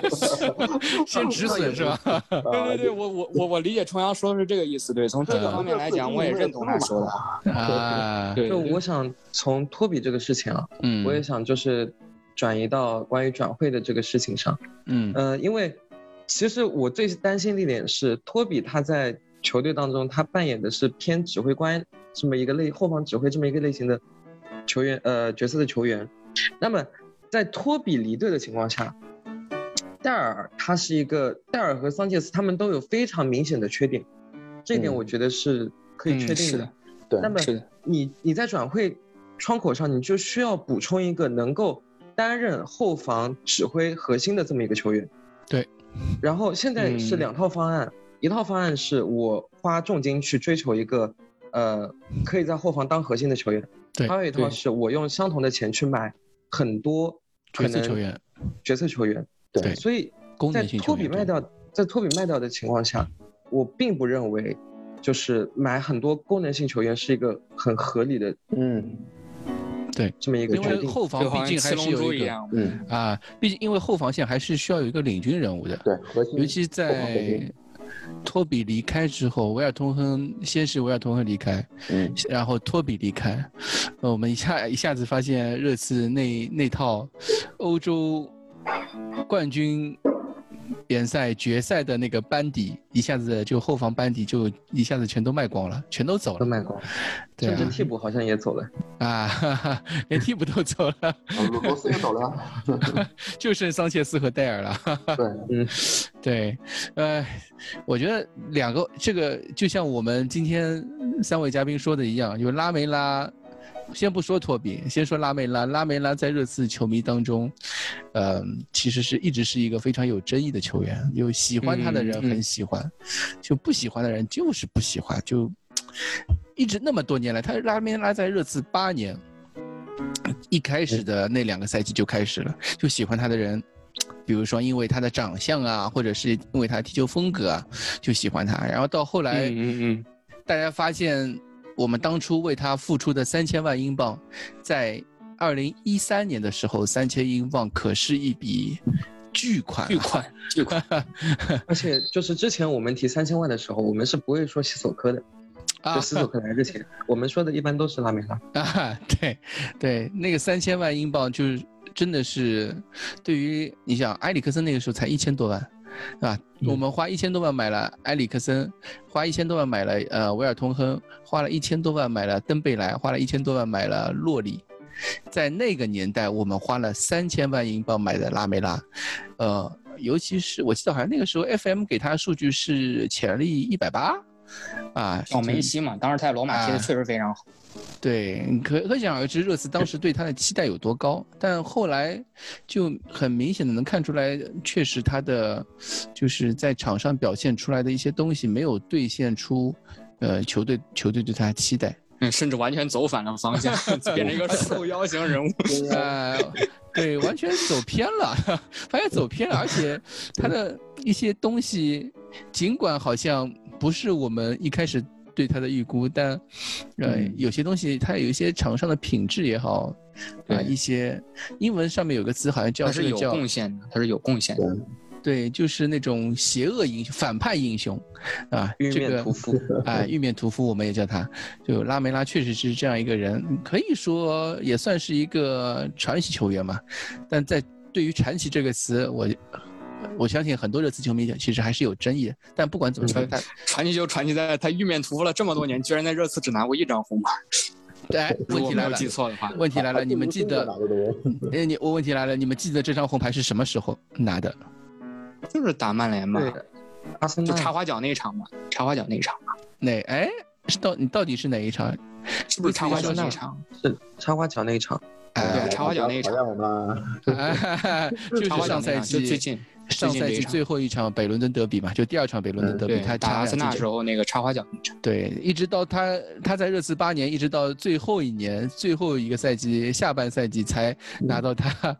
先止损是吧？对对对，我我我我理解重阳说的是这个意思。对，从这个方面来讲，我也认同他说的。啊，对，就对我想从托比这个事情啊，嗯，我也想就是转移到关于转会的这个事情上。嗯呃，因为其实我最担心的一点是，托比他在球队当中，他扮演的是偏指挥官这么一个类后防指挥这么一个类型的球员，呃，角色的球员。那么在托比离队的情况下，戴尔他是一个戴尔和桑切斯他们都有非常明显的缺点，这一点嗯我觉得是可以嗯确定的对那么你你在转会窗口上，你就需要补充一个能够担任后防指挥核心的这么一个球员。对。然后现在是嗯两套方案，一套方案是我花重金去追求一个，呃，可以在后防当核心的球员。对还有一套是我用相同的钱去买很多可能角色球员，角色球员。对所以在托比卖掉，在托比卖掉的情况下，我并不认为，就是买很多功能性球员是一个很合理的嗯这么一个因决定。为后防毕竟还像七龙珠是有一个一样。嗯，啊，毕竟因为后防线还是需要有一个领军人物的，对，核心尤其在托比离开之后，维尔通亨先是维尔通亨离开，嗯然后托比离开，呃我们一下一下子发现热刺那那套欧洲冠军联赛决赛的那个班底，一下子就后防班底就一下子全都卖光了，全都走了。都卖光，对啊甚至替补好像也走了。啊，哈哈，连替补都走了，啊罗斯也走了，就剩桑切斯和戴尔了。哈哈对，嗯，对，呃，我觉得两个这个就像我们今天三位嘉宾说的一样，就拉没拉，先不说托比，先说拉梅拉。拉梅拉在热刺球迷当中，呃，其实是一直是一个非常有争议的球员，有喜欢他的人嗯嗯很喜欢，就不喜欢的人就是不喜欢，就一直那么多年来，他拉梅拉在热刺八年。一开始的那两个赛季就开始了，就喜欢他的人，比如说因为他的长相啊，或者是因为他的踢球风格啊，就喜欢他。然后到后来，嗯嗯嗯，大家发现我们当初为他付出的三千万英镑，在二零一三年的时候，三千英镑可是一笔巨款啊，巨款巨款，而且就是之前我们提三千万的时候，我们是不会说西索科的，啊。就西索科来之前，我们说的一般都是拉梅拉。啊，对，对，那个三千万英镑就是真的是，对于你想埃里克森那个时候才一千多万，啊，我们花一千多万买了埃里克森，花一千多万买了呃维尔通亨，花了一千多万买了登贝莱，花了一千多万买了洛里，在那个年代我们花了三千万英镑买的拉梅拉，呃，尤其是我记得好像那个时候 FM 给他数据是潜力一百八。啊，小梅西嘛，当时他在罗马踢的啊确实非常好。对，可可想而知，热刺当时对他的期待有多高。但后来就很明显的能看出来，确实他的就是在场上表现出来的一些东西没有兑现出，呃，球队球队对他的期待。嗯，甚至完全走反了方向，变成一个 受邀型人物。呃，对，完全走偏了，发现走偏了，而且他的一些东西，尽管好像不是我们一开始对他的预估，但有些东西他有一些厂商的品质也好，啊、对一些英文上面有个词好像叫是有贡献的，他是有贡献的。对，就是那种邪恶英雄、反派英雄，啊，玉这个面屠夫，啊，玉面屠夫我们也叫他，就拉梅拉确实是这样一个人，可以说也算是一个传奇球员嘛。但在对于传奇这个词，我我相信很多热刺球迷其实还是有争议的。但不管怎么说，他传奇就传奇在他玉面屠夫了这么多年，居然在热刺只拿过一张红牌。哎，如果没有问题来了，记错的话，问题来了，你们记得？哎，你我问题来了，你们记得这张红牌是什么时候拿的？就是打曼联嘛，对，阿森纳就插花脚那一场嘛，插花脚那一场嘛，哪？哎，是到你到底是哪一场？是不是插花脚那一场？是插花脚那一场，哎对，插花脚那一场我们，就是上赛那一场，就最季近上赛季最后一场北伦敦德比嘛，就第二场北伦敦德比，他打阿森纳时候，候那个插花脚那一场。对，一直到他他在热刺八年，一直到最后一年最后一个赛季下半赛季才拿到他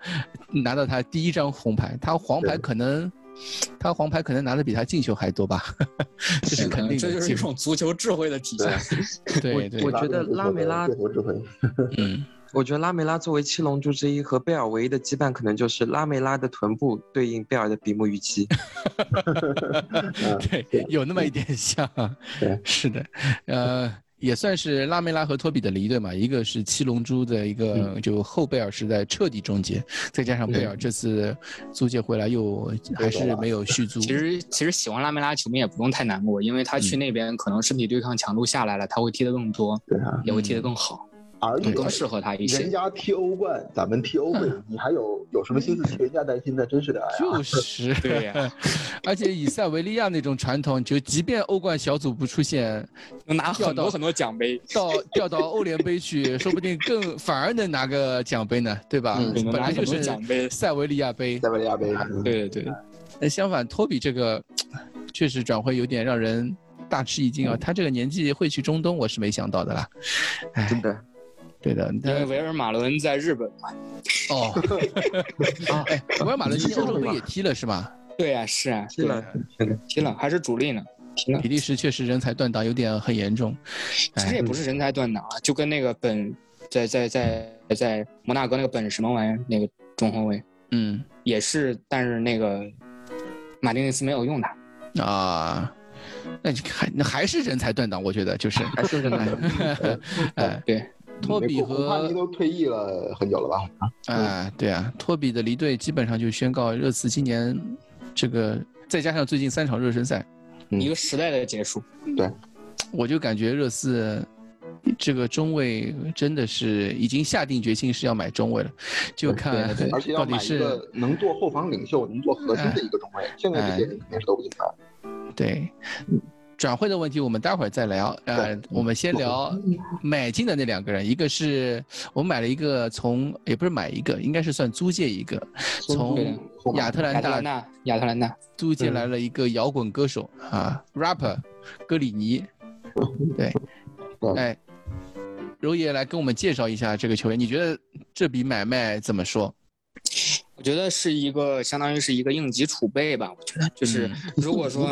拿到他第一张红牌，他黄牌可能他黄牌可能拿的比他进球还多吧，这是肯定的，这就是一种足球智慧的体现。对对我，觉得拉梅拉最后智慧，嗯。我觉得拉梅拉作为七龙珠之一和贝尔唯一的羁绊，可能就是拉梅拉的臀部对应贝尔的比目鱼肌。对，有那么一点像对。是的，呃，也算是拉梅拉和托比的离队嘛。一个是七龙珠的一个就后贝尔时代彻底终结，再加上贝尔这次租借回来又还是没有续租。其实其实喜欢拉梅拉球迷也不用太难过，因为他去那边可能身体对抗强度下来了，他会踢得更多，对啊，也会踢得更好，而且更适合他一些。人。家踢欧冠，咱们踢欧会，你还有有什么心思替人家担心呢？真是的，就是，对呀。而且以塞维利亚那种传统，就即便欧冠小组不出现，能拿很多很多奖杯，到调到欧联杯去，说不定更 反而能拿个奖杯呢，对吧？嗯本来就是奖杯。塞维利亚杯，塞维利亚杯，对对对，那相反，托比这个确实转会有点让人大吃一惊啊！他这个年纪会去中东，我是没想到的啦。哎。真，的，对的，因为维尔马伦在日本嘛。哦，啊，哎，维尔马伦今年欧洲杯也踢了是吧？对呀，是啊，踢了。踢了，还是主力呢，踢了比。利时确实人才断档有点很严重。其实也不是人才断档啊，就跟那个本在在在在摩纳哥那个本什么玩意儿那个中后卫嗯也是，但是那个马丁内斯没有用他。啊，那你还那还是人才断档，我觉得就是，还是真的。哎，对，托比和都退役了很久了吧？啊，对啊，托比的离队基本上就宣告热刺今年这个再加上最近三场热身赛，嗯一个时代的结束。对我就感觉热刺这个中卫真的是已经下定决心是要买中卫了，就看到底是能做后防领袖、能做核心的一个中卫。现在这些人肯定是都不行的。对。转会的问题我们待会儿再聊，呃，我们先聊买进的那两个人，一个是我买了一个从也不是买一个，应该是算租借一个，从亚特兰大亚特兰大，租借来了一个摇滚歌手啊，rapper 格里尼，对，对。哎，柔爷来跟我们介绍一下这个球员，你觉得这笔买卖怎么说？我觉得是一个相当于是一个应急储备吧。我觉得就是如果说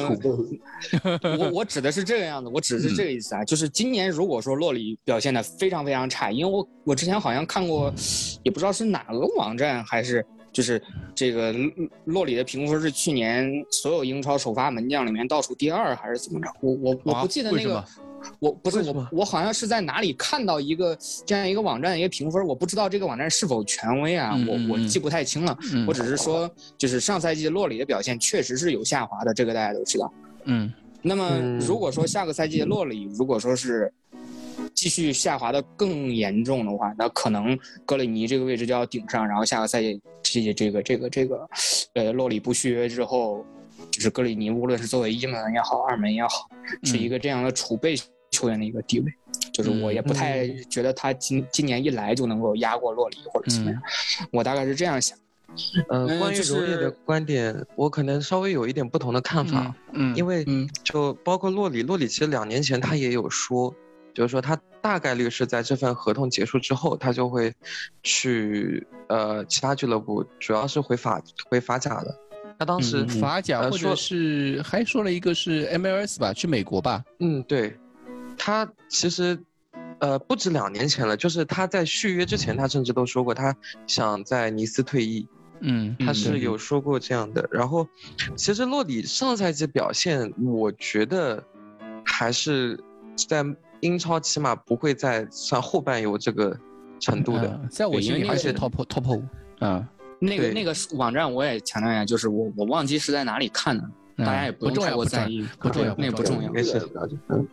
我我指的是这个样子，我指的是这个意思啊，就是今年如果说洛里表现的非常非常差，因为我我之前好像看过，也不知道是哪个网站还是。就是这个洛洛里的评分是去年所有英超首发门将里面倒数第二，还是怎么着？我我我不记得那个我不是我我好像是在哪里看到一个这样一个网站的一个评分，我不知道这个网站是否权威啊，我我记不太清了。嗯我只是说，就是上赛季洛里的表现确实是有下滑的，这个大家都知道。嗯那么嗯如果说下个赛季的洛里如果说是继续下滑的更严重的话，那可能格里尼这个位置就要顶上，然后下个赛季这这个这个这个，呃，洛里不续约之后，就是格里尼无论是作为一门也好，二门也好，是一个这样的储备球员的一个地位。就是我也不太觉得他今今年一来就能够压过洛里或者怎么样，我大概是这样想。呃，嗯关于就柔叶的观点，我可能稍微有一点不同的看法，嗯，因为嗯就包括洛里，洛里其实两年前他也有说，就是说他大概率是在这份合同结束之后，他就会去呃其他俱乐部，主要是回法回法甲的。他当时嗯法甲或者呃说是还说了一个是 MLS 吧，去美国吧，嗯，对，他其实，呃，不止两年前了，就是他在续约之前，他甚至都说过他想在尼斯退役，嗯他嗯是有说过这样的。然后，其实洛里上赛季表现，我觉得还是在英超起码不会再算后半游这个程度的。嗯在我对因为那心里还是 top top 五，嗯，那个那个网站我也强调一下，就是我我忘记是在哪里看的，大家也不太在意，不重要那个不重要。没事了解。嗯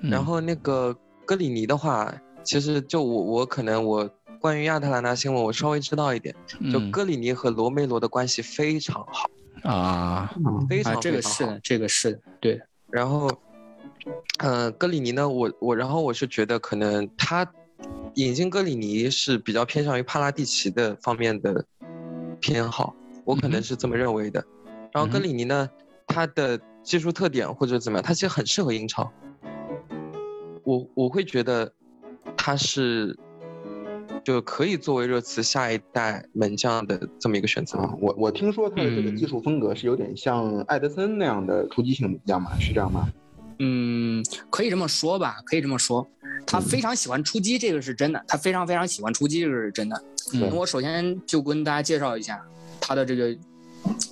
嗯然后那个格里尼的话，其实就我我可能我关于亚特兰大新闻我稍微知道一点，就嗯格里尼和罗梅罗的关系非常好，啊，啊，非常这个非常好。是的，这个是的，对。然后，呃，格里尼呢，我我然后我是觉得可能他引进格里尼是比较偏向于帕拉蒂奇的方面的偏好，我可能是这么认为的。然后格里尼呢，他的技术特点或者怎么样，他其实很适合英超。我我会觉得他是就可以作为热刺下一代门将的这么一个选择。啊，我我听说他的这个嗯技术风格是有点像艾德森那样的突击性门将嘛，是这样吗？嗯，可以这么说吧，可以这么说。他非常喜欢出击，这个是真的。他非常非常喜欢出击，这个是真的。嗯我首先就跟大家介绍一下他的这个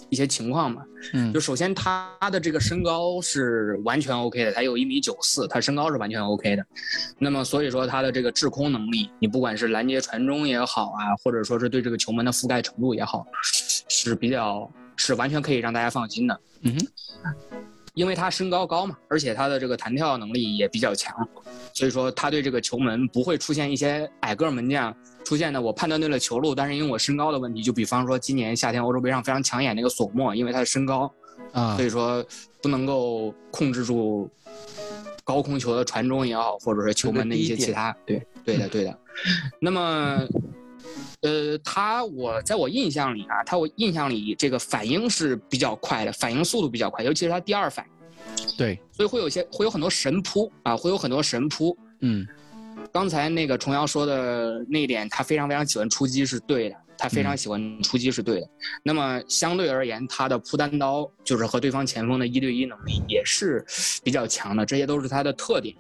一些情况嘛。嗯就首先他的这个身高是完全 OK 的，他有一米九四，他身高是完全 OK 的。那么所以说他的这个制空能力，你不管是拦截传中也好啊，或者说是对这个球门的覆盖程度也好，是比较是完全可以让大家放心的。嗯哼，因为他身高高嘛，而且他的这个弹跳能力也比较强，所以说他对这个球门不会出现一些矮个儿门将出现的我判断对了球路，但是因为我身高的问题，就比方说今年夏天欧洲杯上非常抢眼那个索莫，因为他的身高，啊所以说不能够控制住高空球的传中也好，或者说球门的一些其他，对对的对的。那么，呃，他我在我印象里啊，他我印象里这个反应是比较快的，反应速度比较快，尤其是他第二反应。对，所以会有些会有很多神扑啊，会有很多神扑。嗯刚才那个重阳说的那一点，他非常非常喜欢出击是对的，他非常喜欢出击是对的。那么相对而言，他的扑单刀就是和对方前锋的一对一能力也是比较强的，这些都是他的特点。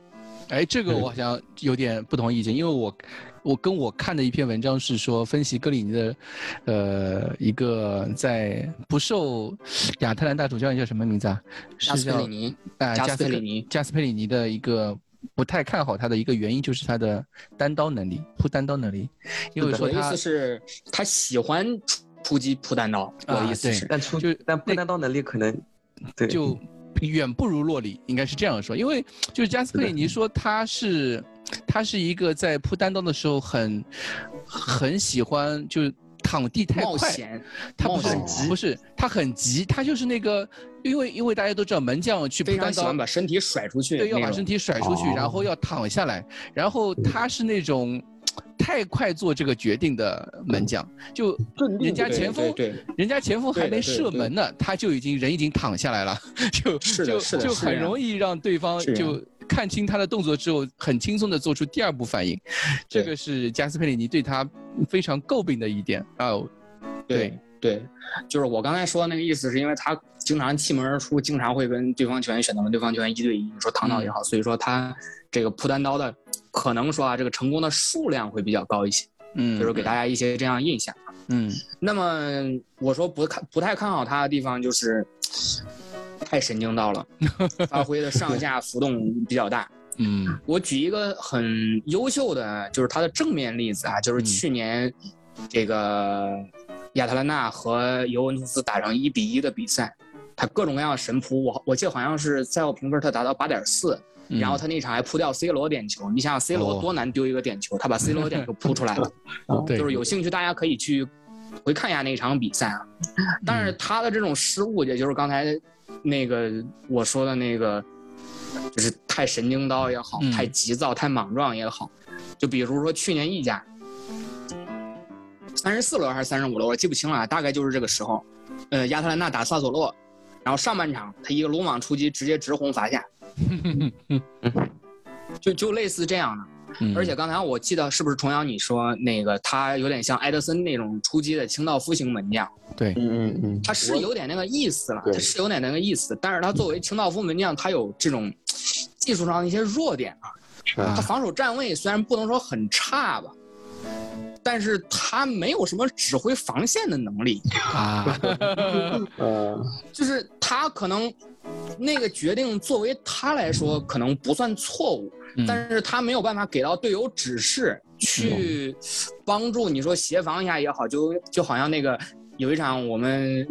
哎，这个我好像有点不同意见，因为我我跟我看的一篇文章是说分析格里尼的，呃，一个在不受亚特兰大主教练叫什么名字啊？加是叫斯佩里尼，啊，加加斯佩里尼加斯佩里尼的一个不太看好他的一个原因就是他的单刀能力，扑单刀能力，因为我的意思是，他喜欢出出击扑单刀。我的意思是，但出就但那不单刀能力可能对就远不如洛里，应该是这样说。因为就是加斯佩里尼说他是他是一个在铺单刀的时候很很喜欢就是躺地太快，他不是冒险不是他很急，他就是那个因为因为大家都知道门将去铺单刀非常喜欢把身体甩出去，对，要把身体甩出去，然后要躺下来，然后他是那种太快做这个决定的门将，就人家前锋人家前锋还没射门呢，他就已经人已经躺下来了，就就就很容易让对方就看清他的动作之后，很轻松的做出第二步反应，这个是加斯佩里尼对他非常诟病的一点啊。对对，就是我刚才说的那个意思，是因为他经常弃门而出，经常会跟对方球员选择跟对方球员一对一，你说躺倒也好，所以说他这个扑单刀的可能说啊，这个成功的数量会比较高一些，嗯，就是给大家一些这样印象。嗯那么我说不看不太看好他的地方就是太神经刀了，发挥的上下浮动比较大。嗯我举一个很优秀的，就是他的正面例子啊，就是去年这个亚特兰大和尤文图斯打成一比一的比赛，他各种各样的神扑，我我记得好像是赛后评分他达到八点四，嗯然后他那场还扑掉 C 罗点球，你想想 C 罗哦多难丢一个点球，他把 C 罗点球扑出来了。对，就是有兴趣大家可以去回看一下那场比赛啊。但是他的这种失误，也就是刚才那个我说的那个，就是太神经刀也好，嗯太急躁、太莽撞也好。就比如说去年意甲，三十四轮还是三十五轮，我记不清了啊，大概就是这个时候。呃，亚特兰大打萨索洛，然后上半场他一个鲁莽出击，直接直轰罚下，就就类似这样的。嗯。而且刚才我记得是不是重阳你说那个他有点像埃德森那种出击的清道夫型门将，对，嗯嗯嗯，他是有点那个意思了，他是有点那个意思，但是他作为清道夫门将，他有这种技术上的一些弱点啊他防守站位虽然不能说很差吧，但是他没有什么指挥防线的能力，啊，呃，就是他可能那个决定作为他来说可能不算错误，嗯。但是他没有办法给到队友指示，去帮助你说协防一下也好，就就好像那个有一场我们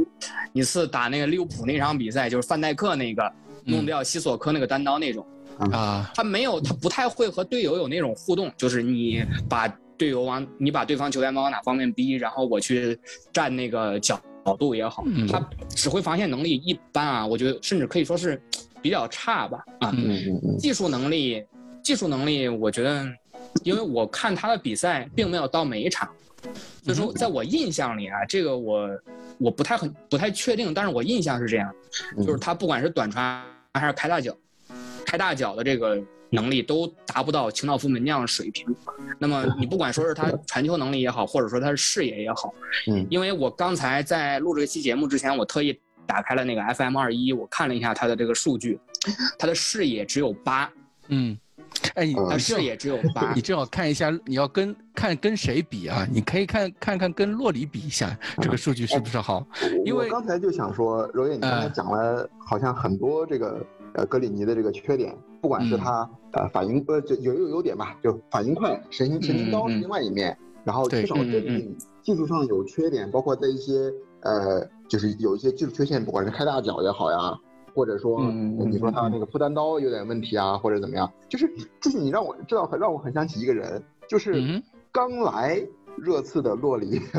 一次打那个利物浦那场比赛，就是范戴克那个弄掉西索科那个单刀那种，啊，他没有，他不太会和队友有那种互动，就是你把队友往你把对方球员往哪方面逼，然后我去站那个角角度也好，嗯他指挥防线能力一般啊，我觉得甚至可以说是比较差吧啊。技术能力，技术能力，我觉得，因为我看他的比赛并没有到每一场，所以说在我印象里啊，这个我我不太很不太确定，但是我印象是这样，就是他不管是短传还是开大脚，开大脚的这个能力都达不到清道夫门将的水平。那么你不管说是他传球能力也好，或者说他的视野也好，嗯因为我刚才在录这期节目之前，我特意打开了那个 FM 二一，我看了一下他的这个数据，他的视野只有八，嗯，哎，你嗯他视野只有八 你。正好看一下，你要跟看跟谁比啊？你可以看看看跟洛里比一下，这个数据是不是好？因为刚才就想说，柔爷，你刚才嗯讲了好像很多这个呃格里尼的这个缺点，不管是他呃反应呃就有一个优点吧，就反应快，神经神经刀是另外一面，然后对缺少镇定，技术上有缺点，包括在一些呃就是有一些技术缺陷，不管是开大脚也好呀。或者说，你说他那个铺单刀有点问题啊，或者怎么样？就是，就是你让我知道，让我很想起一个人，就是嗯刚来热刺的洛里，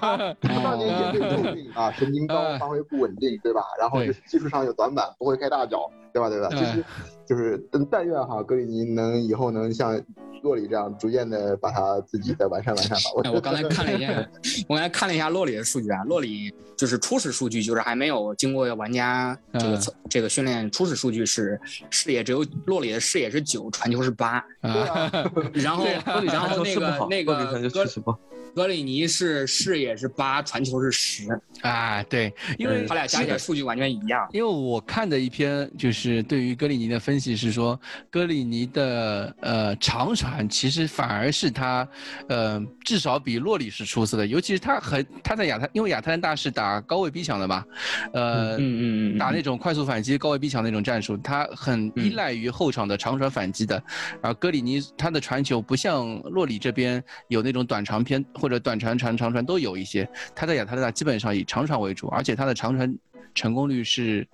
他他当年也被诟病啊，神经刀哎发挥不稳定，对吧？然后就是技术上有短板，不会开大脚，对吧？对吧？哎就是就是，但但愿哈，格里尼能以后能像洛里这样，逐渐的把他自己再完善完善吧。我哎，我刚才看了一下，我刚才看了一下洛里的数据啊，洛里就是初始数据，就是还没有经过玩家这个、嗯这个训练，初始数据是视野只有洛里的视野是九，传球是八，对啊，啊，然后啊，然后那个那个格确实不好。格里尼是视野是八，传球是十，啊，对，因为他俩加起来数据完全一样。因为我看的一篇就是对于格里尼的分析是说，格里尼的呃长传其实反而是他，呃至少比洛里是出色的，尤其是他很他在亚特，因为亚特兰大是打高位逼抢的嘛，呃。嗯嗯嗯，打那种快速反击、高位逼抢那种战术，他很依赖于后场的长传反击的。然后格里尼他的传球不像洛里这边有那种短长偏或者短传、传长传都有一些，他在亚特兰大基本上以长传为主，而且他的长传成功率是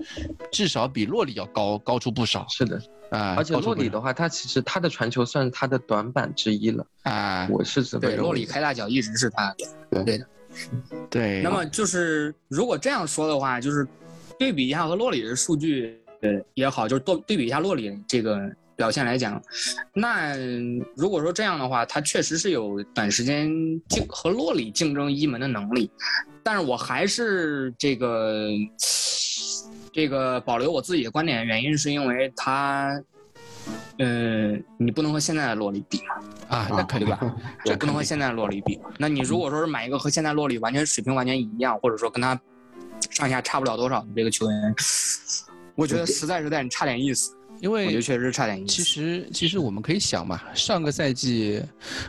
至少比洛里要高高出不少是的，啊。而且洛里的话，他其实他的传球算是他的短板之一了，啊，我是这么对，洛里开大脚一直是他的。对的。对，那么就是如果这样说的话，就是对比一下和洛里的数据对也好，就是对对比一下洛里这个表现来讲，那如果说这样的话，他确实是有短时间竞和洛里竞争一门的能力，但是我还是这个这个保留我自己的观点，原因是因为他。嗯，你不能和现在的洛里比嘛，啊，那肯定吧，这不能和现在的洛里比。那你如果说是买一个和现在洛里完全水平完全一样，或者说跟他上下差不了多少的这个球员，我觉得实在是有点差点意思。因我觉得为确实差点意思。其实其实我们可以想嘛，上个赛季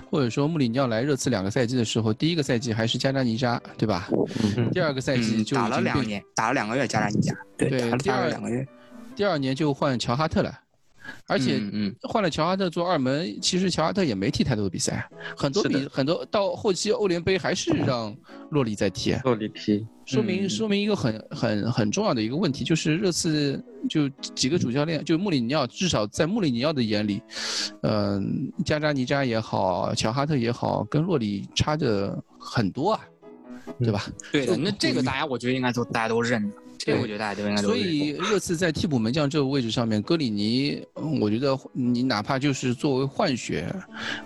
或者说穆里尼奥来热刺两个赛季的时候，第一个赛季还是加扎尼扎，对吧？嗯第二个赛季嗯，打就已经被了两年，打了两个月加扎尼加，对，对打了第二打了两个月，第二年就换乔哈特了，而且嗯嗯换了乔哈特做二门，其实乔哈特也没踢太多的比赛，很多比很多到后期欧联杯还是让洛里在踢，洛里踢，说明嗯说明一个很很很重要的一个问题，就是热刺就几个主教练，就穆里尼奥，至少在穆里尼奥的眼里，嗯、加扎尼扎也好，乔哈特也好，跟洛里差的很多啊，对吧？对的。那这个大家我觉得应该都大家都认的，这个我觉得大家都应该都所。以 热刺在替补门将这个位置上面，格里尼，嗯我觉得你哪怕就是作为换血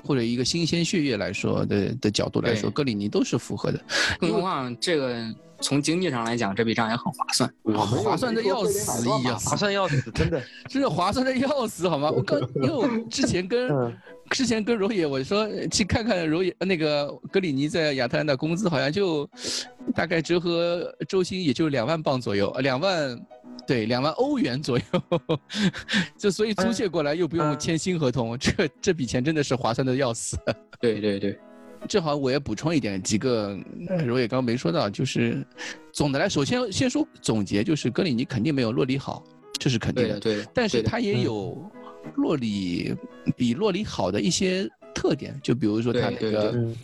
或者一个新鲜血液来说的的角度来说，对戈里尼都是符合的。更何况这个从经济上来讲，这笔账也很划算。我们划算的要死一样，划算要死，真的。真 是划算的要死，好吗？我刚因为我之前跟嗯之前跟柔野我说去看看柔野那个格里尼在亚特兰大工资好像就大概折合周薪也就两万镑左右，呃两万对两万欧元左右，就所以租借过来又不用嗯签新合同，这这笔钱真的是划算的要死。对 对对，正好我也补充一点几个，呃柔也刚刚没说到，就是总的来，首先先说总结，就是格里尼肯定没有洛里好，这是肯定的对，。但是他也有洛里比洛里好的一些特点，就比如说他那个嗯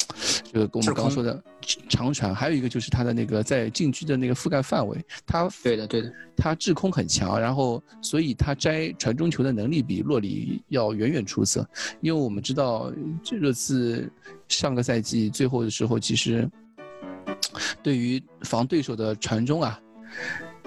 这个我们刚刚说的长传，还有一个就是他的那个在禁区的那个覆盖范围，他对的对的，他制空很强，然后所以他摘传中球的能力比洛里要远远出色。因为我们知道这热刺上个赛季最后的时候，其实对于防对手的传中啊。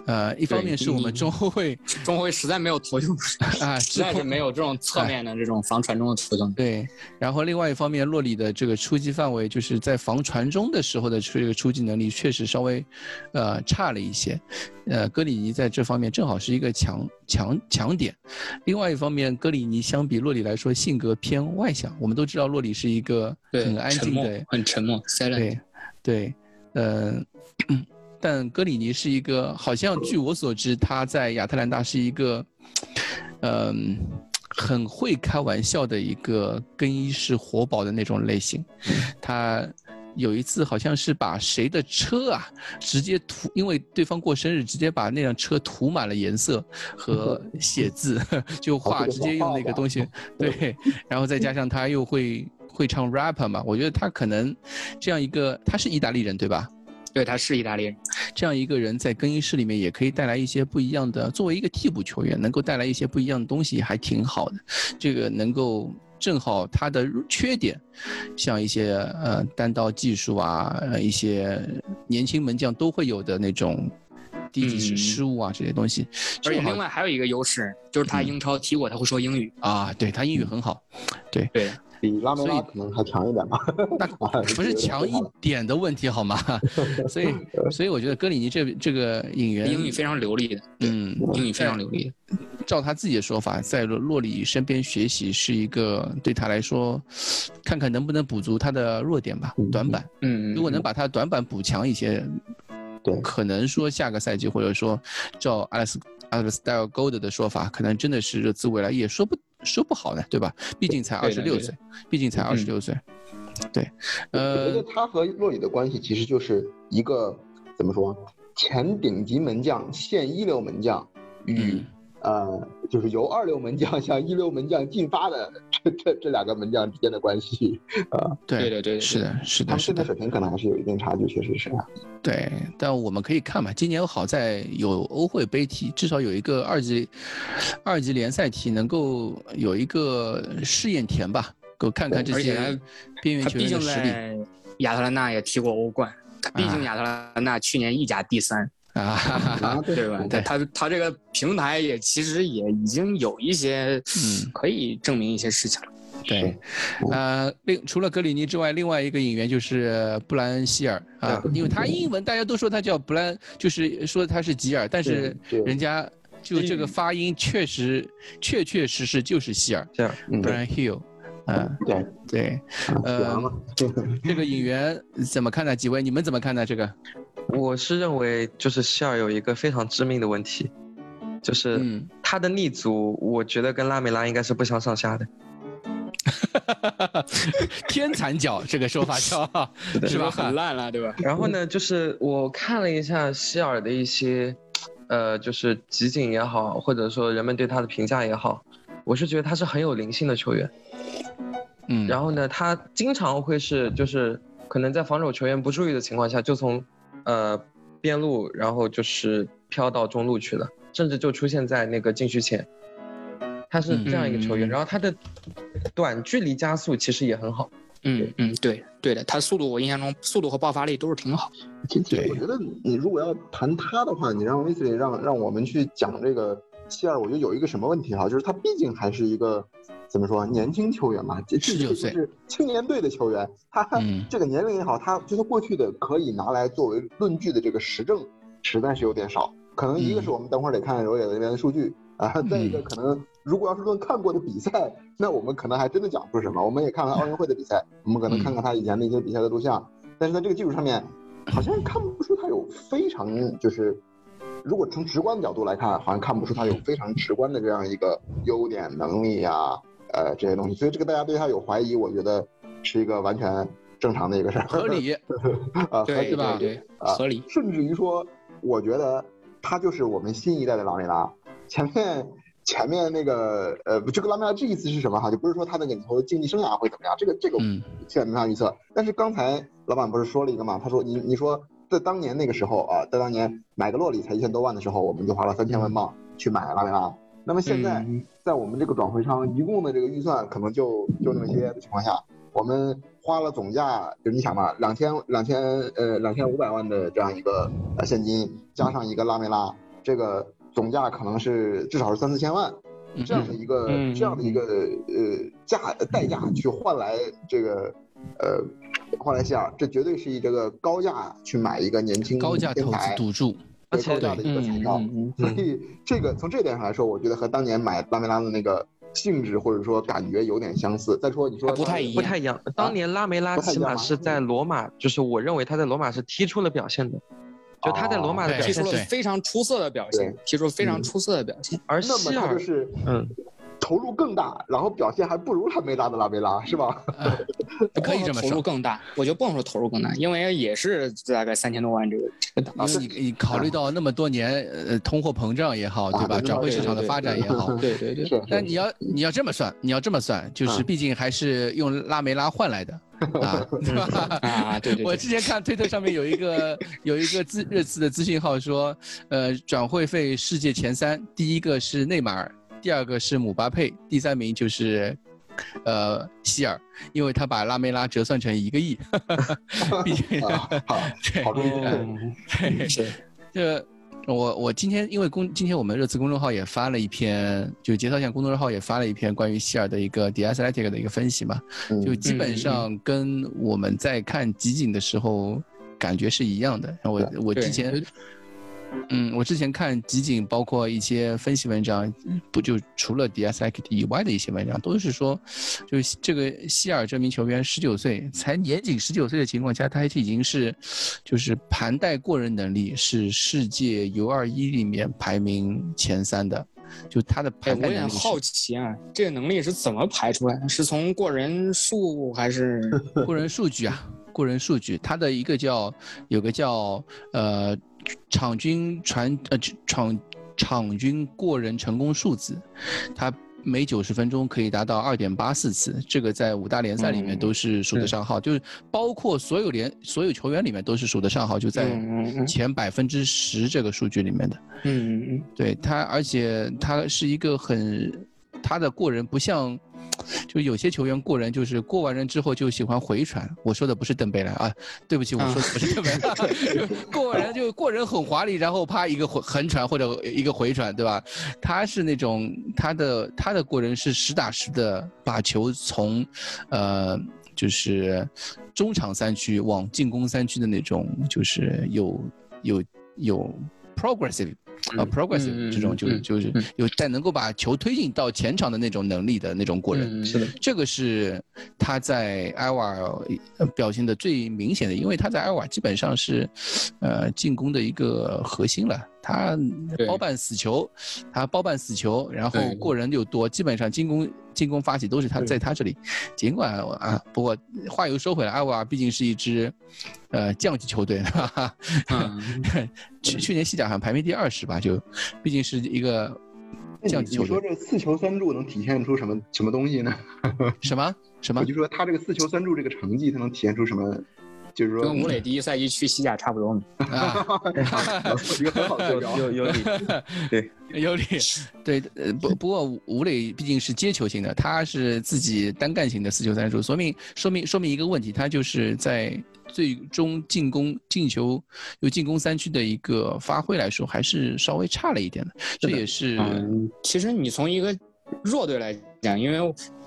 呃，一方面是我们中后卫 中后卫实在没有头球，啊，实在是没有这种侧面的这种防传中的途径。对，然后另外一方面，洛里的这个出击范围，就是在防传中的时候的这个出击能力确实稍微，呃，差了一些。呃，戈里尼在这方面正好是一个强强强点。另外一方面，戈里尼相比洛里来说，性格偏外向。我们都知道洛里是一个，很安静的，很沉默，silent。对，对，呃，但戈里尼是一个，好像据我所知，他在亚特兰大是一个，嗯、很会开玩笑的一个更衣室活宝的那种类型。他有一次好像是把谁的车啊，直接涂，因为对方过生日，直接把那辆车涂满了颜色和 写字，就画，直接用那个东西，对，然后再加上他又会会唱 rap 嘛，我觉得他可能这样一个，他是意大利人对吧？对，他是意大利人。这样一个人在更衣室里面也可以带来一些不一样的，作为一个替补球员，能够带来一些不一样的东西，还挺好的。这个能够正好他的缺点，像一些呃单刀技术啊，呃一些年轻门将都会有的那种低级失误啊这些东西，而且另外还有一个优势，就是他嗯英超踢过，他会说英语。啊，对他英语很好，对的，比拉梅所以拉可能还强一点吧。那 不是强一点的问题好吗？所以所以我觉得戈里尼这这个演员英语非常流利的，嗯，英语非常流利的。照他自己的说法，在洛洛里身边学习是一个对他来说，看看能不能补足他的弱点吧，短板。嗯，如果能把他的短板补强一些，对可能说下个赛季，或者说照阿莱斯阿莱斯戴尔 Gold 的说法，可能真的是热刺未来也说不说不好呢，对吧？毕竟才二十六岁，毕竟才二十六岁。对，呃我觉呃得，他和洛里的关系其实就是一个怎么说，前顶级门将、现一流门将与嗯呃，就是由二流门将向一流门将进发的这这这两个门将之间的关系啊，对对的对是的，是的，是的他们现在，水平可能还是有一定差距，确实是啊。对。但我们可以看嘛，今年好在有欧会杯踢，至少有一个二级二级联赛踢，能够有一个试验田吧，够看看这些边缘球他毕竟员的实力在亚特兰大也踢过欧冠，他毕竟亚特兰大去年意甲第三，啊。哈哈哈啊，对吧？对。他他这个平台也其实也已经有一些嗯。可以证明一些事情了。对，呃，另除了格里尼之外，另外一个演员就是布兰希尔啊，因为他英文大家都说他叫布兰，就是说他是吉尔，但是人家就这个发音确实确确实实就是希尔这样，嗯，，Brian Hill，啊，对，对，呃，这个引援怎么看待？几位你们怎么看待？这个，我是认为就是希尔有一个非常致命的问题，就是嗯，他的立足，我觉得跟拉梅拉应该是不相上下的。天残脚这个说法叫 是吧？很烂了，对吧？然后呢，就是我看了一下希尔的一些，呃，就是集锦也好，或者说人们对他的评价也好，我是觉得他是很有灵性的球员。嗯，然后呢，他经常会是就是可能在防守球员不注意的情况下，就从呃边路，然后就是飘到中路去了，甚至就出现在那个禁区前。他是这样一个球员，嗯然后他的短距离加速其实也很好。嗯嗯，对对的，他速度我印象中速度和爆发力都是挺好。其实对我觉得你如果要谈他的话，你让威斯利让让我们去讲这个希尔，我觉得有一个什么问题哈，就是他毕竟还是一个怎么说年轻球员嘛，这19岁是青年队的球员，他嗯这个年龄也好，他就是过去的可以拿来作为论据的这个实证，实在是有点少。可能一个是我们等会儿得看柔野的那边的数据啊，再一个可能如果要是论看过的比赛，那我们可能还真的讲不出什么。我们也看看奥运会的比赛，我们可能看看他以前的一些比赛的录像，但是在这个基础上面，好像看不出他有非常就是，如果从直观的角度来看，好像看不出他有非常直观的这样一个优点、能力呀、呃这些东西。所以这个大家对他有怀疑，我觉得是一个完全正常的一个事儿，合理，啊，合对理对对，啊合理。甚至于说，我觉得他就是我们新一代的拉梅拉。前面前面那个呃，这个拉梅拉这意思是什么哈？就不是说他那个以后竞技生涯会怎么样，这个这个嗯现在没法预测。但是刚才老板不是说了一个嘛？他说你你说在当年那个时候啊，在当年买个洛里才一千多万的时候，我们就花了三千万镑去买拉梅拉。那么现在嗯在我们这个转会商一共的这个预算可能就就那么些的情况下，我们花了总价，就你想嘛，两千两千呃两千五百万的这样一个呃现金，加上一个拉梅拉，这个总价可能是至少是三四千万。这样的一个、嗯这样的一个呃价代价去换来这个呃换来希尔，这绝对是以这个高价去买一个年轻高价投资天才赌注，对高价的一个彩票。嗯所以这个从这点上来说，我觉得和当年买拉梅拉的那个性质或者说感觉有点相似。再说你说不太一样不太一样。当年拉梅拉起码是在罗马，就是我认为他在罗马是踢出了表现的，就他在罗马的哦表现是踢出了非常出色的表现对，踢出了非常出色的表现。而希尔，就是嗯，投入更大，然后表现还不如拉梅拉的拉梅拉，是吧？可以这么说 投入。更大，我觉得不能说投入更大，因为也是大概三千多万这个这个档次。因为你你考虑到那么多年，呃，通货膨胀也好，对吧？啊转会市场的发展也好，对对对，但你要你要这么算，你要这么算，就是嗯毕竟还是用拉梅拉换来的 啊，对吧？啊，对对对，我之前看推特上面有一个有一个资热刺的资讯号说，呃，转会费世界前三，第一个是内马尔，第二个是姆巴佩，第三名就是。呃，希尔，因为他把拉梅拉折算成一个亿，毕竟啊，好，对好注意。嗯对，这我我今天因为公今天我们热刺公众号也发了一篇，就节操线公众号也发了一篇关于希尔的一个 The Athletic 的一个分析嘛，嗯就基本上跟我们在看集锦的时候感觉是一样的。然后我我之对前。嗯，我之前看集锦，包括一些分析文章，不就除了 D S I K T 以外的一些文章，都是说，就是这个希尔这名球员十九岁，才年仅十九岁的情况下，他还已经是，就是盘带过人能力是世界 U 二一里面排名前三的，就他的哎，盘带能力是。我也好奇啊，这个能力是怎么排出来的？是从过人数还是？过人数据啊，过人数据，他的一个叫有个叫呃场均传呃场场均过人成功数字，他每九十分钟可以达到二点八四次，这个在五大联赛里面都是数得上号，就是包括所有联所有球员里面都是数得上号，就在前百分之十这个数据里面的。嗯嗯嗯。对他，而且他是一个很，他的过人不像，就有些球员过人就是过完人之后就喜欢回传。我说的不是邓贝莱啊，对不起，我说的不是邓贝莱，就过完人就过人很华丽，然后啪一个回横传或者一个回传，对吧？他是那种他的他的过人是实打实的把球从，呃。就是中场三区往进攻三区的那种，就是有有有 progressive 啊、progressive 这种就是就是嗯有但能够把球推进到前场的那种能力的那种过人，嗯，是的，这个是他在埃瓦表现的最明显的，因为他在埃瓦尔基本上是，呃，进攻的一个核心了。他包办死球，他包办死球，然后过人又多，基本上进攻进攻发起都是他在他这里。尽管啊，不过话又说回来，埃瓦尔毕竟是一支，呃，降级球队，哈哈。嗯 去去年西甲好像排名第二十吧，就毕竟是一个降级球队。你说这四球三助能体现出什么什么东西呢？什么什么我就说他这个四球三助这个成绩，他能体现出什么？就是说跟吴磊第一赛季去西甲差不多嘛。啊？一个很好。有有理，对，有理，对，呃，不不过吴磊毕竟是接球型的，他是自己单干型的四球三助，说明说明说明一个问题，他就是在最终进攻进球有进攻三区的一个发挥来说，还是稍微差了一点的，这也是嗯，其实你从一个弱队来讲，因为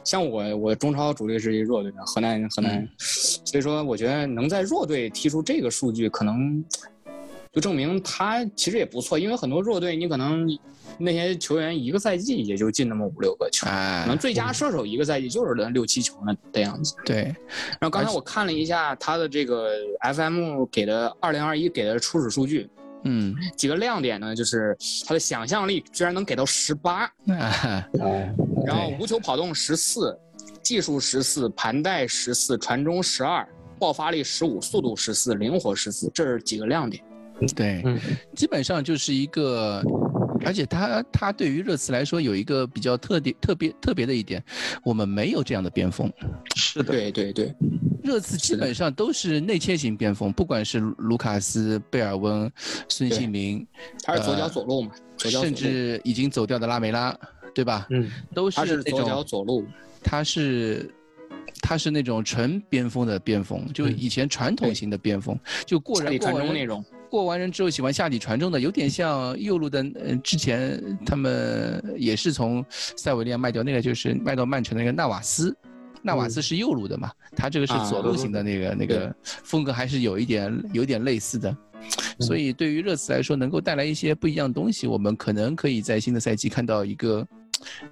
像我，我中超主力是一弱队河南河南，所以说我觉得能在弱队踢出这个数据，可能就证明他其实也不错。因为很多弱队，你可能那些球员一个赛季也就进那么五六个球，可能哎，最佳射手一个赛季就是那六七球那的样子。对，然后刚才我看了一下他的这个 FM 给的二零二一给的初始数据，嗯，几个亮点呢，就是他的想象力居然能给到十八。啊，然后无球跑动十四，技术十四，盘带十四，传中十二，爆发力十五，速度十四，灵活十四，这是几个亮点。对，嗯，基本上就是一个，而且他他对于热刺来说有一个比较特点、特别特别的一点，我们没有这样的边锋。是的，对对对，热刺基本上都是内切型边锋，不管是卢卡斯、贝尔温、孙兴民，他是左脚左路嘛，左脚左甚，至已经走掉的拉梅拉，对吧？嗯，都他是左是那种脚左路，他是他是那种纯边锋的边锋，就嗯以前传统型的边锋，就过人过人中那种。过完人之后喜欢下底传中的，有点像右路的。呃，之前他们也是从塞维利亚卖掉那个，就是卖到曼城的那个纳瓦斯。纳瓦斯是右路的嘛，他这个是左路型的那个、那个风格，还是有一点有点类似的。所以对于热刺来说，能够带来一些不一样的东西，我们可能可以在新的赛季看到一个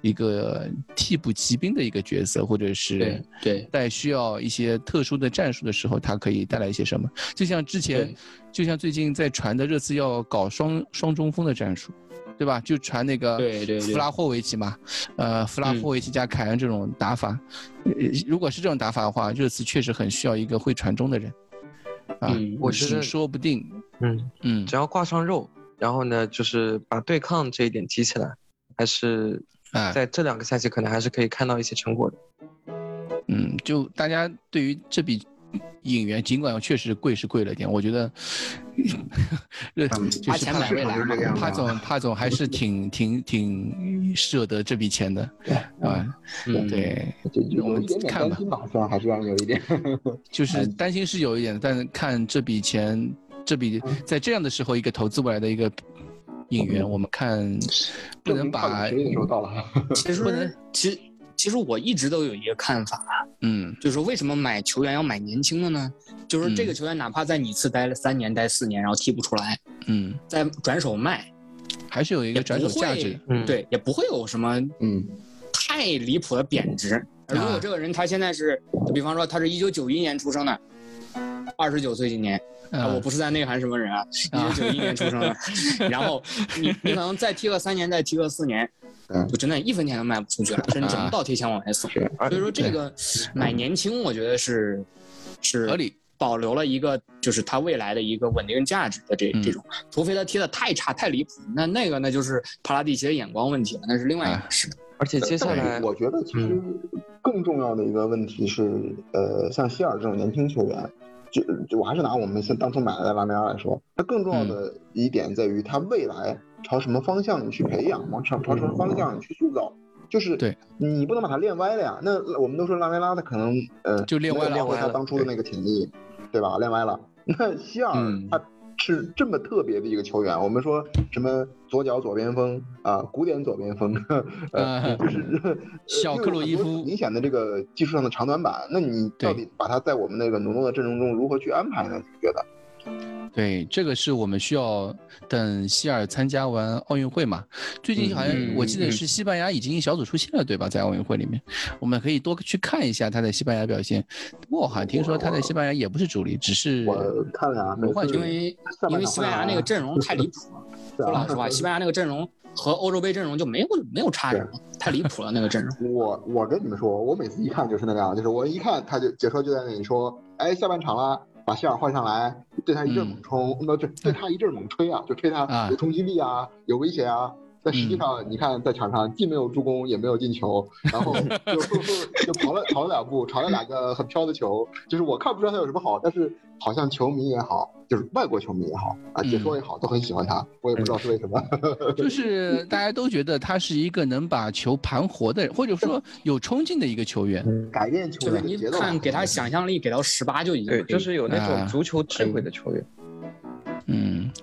一个替补骑兵的一个角色，或者是对对在需要一些特殊的战术的时候，他可以带来一些什么？就像之前，就像最近在传的热刺要搞双双中锋的战术，对吧？就传那个弗拉霍维奇嘛，呃，弗拉嗯霍维奇加凯恩这种打法，呃如果是这种打法的话，热刺确实很需要一个会传中的人。啊，嗯我觉得说不定，嗯，嗯只要挂上肉，然后呢，就是把对抗这一点提起来，还是啊，在这两个赛季可能还是可以看到一些成果的。嗯，就大家对于这笔引援，尽管确实贵是贵了点，我觉得，热就是帕钱买未来就是这个样子啊帕总帕总还是挺挺挺舍得这笔钱的，啊，嗯，对，我们看吧担心吧，虽然还是有一点。就 是担心是有一点，但是看这笔钱，这笔在这样的时候一个投资过来的一个引援，我们看不能把实力的时候到了。其不能实其实其实我一直都有一个看法，嗯就是说为什么买球员要买年轻的呢？就是这个球员哪怕在你次待了三年、待四年，然后踢不出来，嗯，再转手卖，还是有一个转手价值，嗯，，对，也不会有什么嗯，太离谱的贬值。而如啊。果这个人他现在是，比方说他是一九九一年出生的，二十九岁今年，啊，我嗯不是在内涵什么人啊，一九九一年出生的，然后你你可能再踢个三年，再踢个四年，嗯。就真的一分钱都卖不出去了，甚至只能倒贴钱往外送。所以说这个买年轻，我觉得是是合理保留了一个就是他未来的一个稳定价值的这嗯这种，除非他踢的太差太离谱，那那个那就是帕拉蒂奇的眼光问题了，那是另外一哎回事。而且接下来我觉得其实更重要的一个问题是，呃，像希尔这种年轻球员，就就我还是拿我们现当初买来的拉梅拉来说，他更重要的一点在于他未来朝什么方向你去培养，往朝朝什么方向去塑造。就是对你不能把它练歪了呀。那我们都说拉梅拉他可能呃就练歪了没有发挥他当初的那个潜力，对吧？练歪了。那希尔嗯他是这么特别的一个球员，我们说什么左脚左边锋啊、古典左边锋，呃，呃 就是 呃小克洛伊夫明显的这个技术上的长短板。那你到底把他在我们那个浓浓的阵容中如何去安排呢？你觉得？对，这个是我们需要等希尔参加完奥运会嘛。最近好像嗯我记得嗯是西班牙已经小组出线了，对吧？在奥运会里面，我们可以多去看一下他在西班牙表现。不过我好像听说他在西班牙也不是主力，只是我看了啊，因为因为西班牙那个阵容太离谱了，说老实话，西班牙那个阵容和欧洲杯阵容就没有没有差什么，太离谱了那个阵容。我我跟你们说，我每次一看就是那个样，就是我一看他就解说就在那里说，哎，下半场了，把希尔换上来，对他一阵猛冲，那、这对他一阵猛吹啊，就吹他啊有冲击力啊，有威胁啊。但实际上，你看在场上既没有助攻，也没有进球，然后就 就跑了跑了两步，传了两个很飘的球，就是我看不出来他有什么好，但是好像球迷也好，就是外国球迷也好啊，解说也好，都很喜欢他，我也不知道是为什么。就是大家都觉得他是一个能把球盘活的人，或者说有冲劲的一个球员。改变球就是你员的节奏啊，看给他想象力给到十八就已经对，就是有那啊种足球智慧的球员。嗯，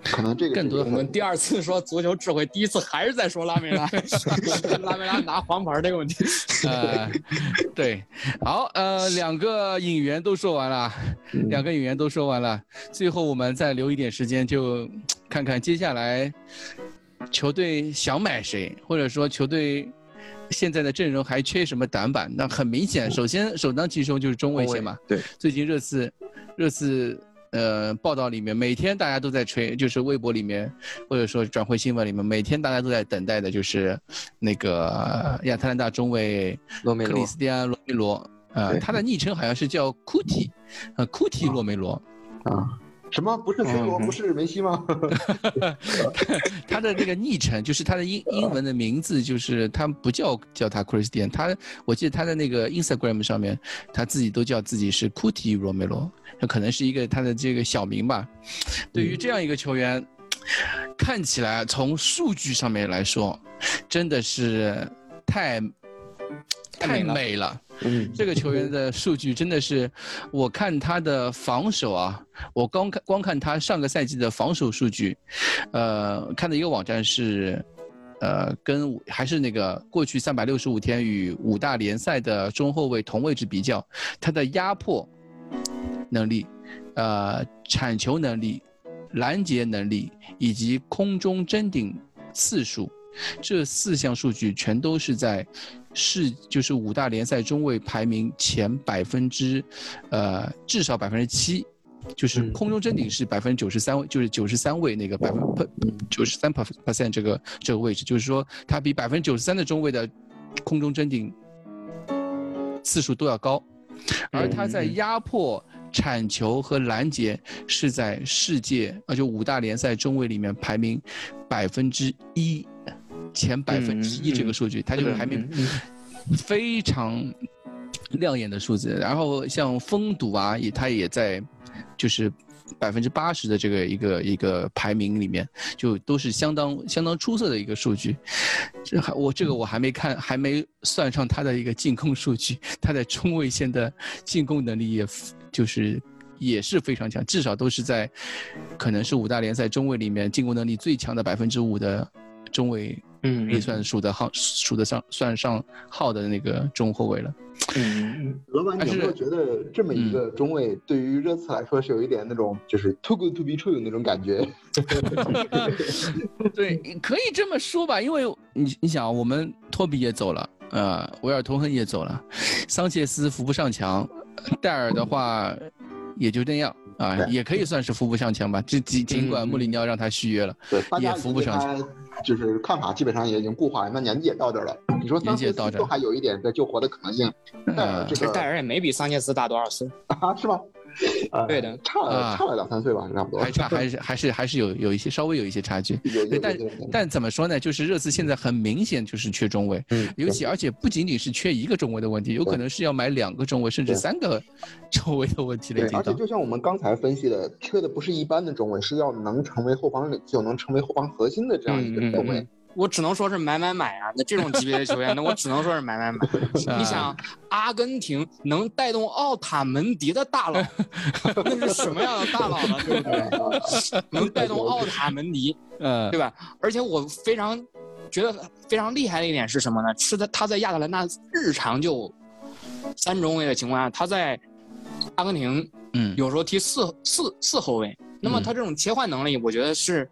可能这个更多我们第二次说足球智慧，第一次还是在说拉梅拉，拉梅拉拿黄牌这个问题。呃，对，好，呃，两个引援都说完了，两个引援都说完了，最后我们再留一点时间，就看看接下来球队想买谁，或者说球队现在的阵容还缺什么短板。那很明显，首先首当其冲就是中卫线嘛。对，最近热刺热刺呃报道里面，每天大家都在吹，就是微博里面或者说转会新闻里面，每天大家都在等待的就是那个亚特兰大中卫克里罗梅罗斯蒂安·罗梅罗。呃，他的昵称好像是叫库蒂，呃，库蒂罗梅罗，啊，什么不是 C 罗，嗯不是梅西吗？他的那个昵称就是他的英 英文的名字，就是他不叫叫他 Christian，他我记得他的那个 Instagram 上面，他自己都叫自己是 Kuti Romero，那可能是一个他的这个小名吧。对于这样一个球员，看起来从数据上面来说，真的是太太美了。嗯，这个球员的数据真的是，我看他的防守啊，我光看光看他上个赛季的防守数据，呃，看的一个网站是，呃，跟还是那个过去三百六十五天与五大联赛的中后卫同位置比较，他的压迫能力，呃，铲球能力、拦截能力以及空中争顶次数。这四项数据全都是在世就是五大联赛中位排名前百分之，呃至少百分之七，就是嗯。空中争顶是百分之九十三位，就是九十三位那个百分九十三 percent 这个这个位置，就是说它比百分之九十三的中位的空中争顶次数都要高，而他在压迫。铲球和拦截是在世界啊，就五大联赛中位里面排名百分之一，前百分之一这个数据，它就是排名非常亮眼的数字。然后像封堵啊，也它也在就是百分之八十的这个一个一个排名里面，就都是相当相当出色的一个数据。这还我这个我还没看，还没算上他的一个进攻数据，他在中卫线的进攻能力也就是。也是非常强，至少都是在，可能是五大联赛中卫里面进攻能力最强的百分之五的中卫，嗯也算数得号数得上算上号的那个中后卫了。嗯，老板，你有没有觉得这么一个中卫对于热刺来说是有一点那种就是 too good to be true 那种感觉？对，可以这么说吧，因为你你想，我们托比也走了，呃，维尔通亨也走了，桑切斯扶不上墙，戴尔的话也就那样啊，也可以算是扶不上墙吧。这尽尽管穆里尼奥让他续约了，对，也扶不上墙。就是看法基本上也已经固化了，那年纪也到这儿了。你说年纪也到这儿都还有一点在救活的可能性，戴尔这个戴尔也没比桑切斯大多少岁。啊是吗？呃 对的差啊差了两三岁吧，差不多。还差还是还是还是有有一些稍微有一些差距。但但怎么说呢？就是热刺现在很明显就是缺中卫，嗯尤其而且不仅仅是缺一个中卫的问题，有可能是要买两个中卫甚至三个 中卫的问题了，对，而且。就像我们刚才分析的，缺的不是一般的中卫，是要能成为后防领袖、能成为后防核心的这样一个中卫嗯。我只能说是买买买啊！那这种级别的球员，那我只能说是买买买。啊你想，阿根廷能带动奥塔门迪的大佬，那是什么样的大佬呢？对不对？能带动奥塔门迪，嗯对吧？而且我非常觉得非常厉害的一点是什么呢？是在他在亚特兰大日常就三中卫的情况下，他在阿根廷嗯有时候踢四四四后卫，那么嗯他这种切换能力，我觉得是，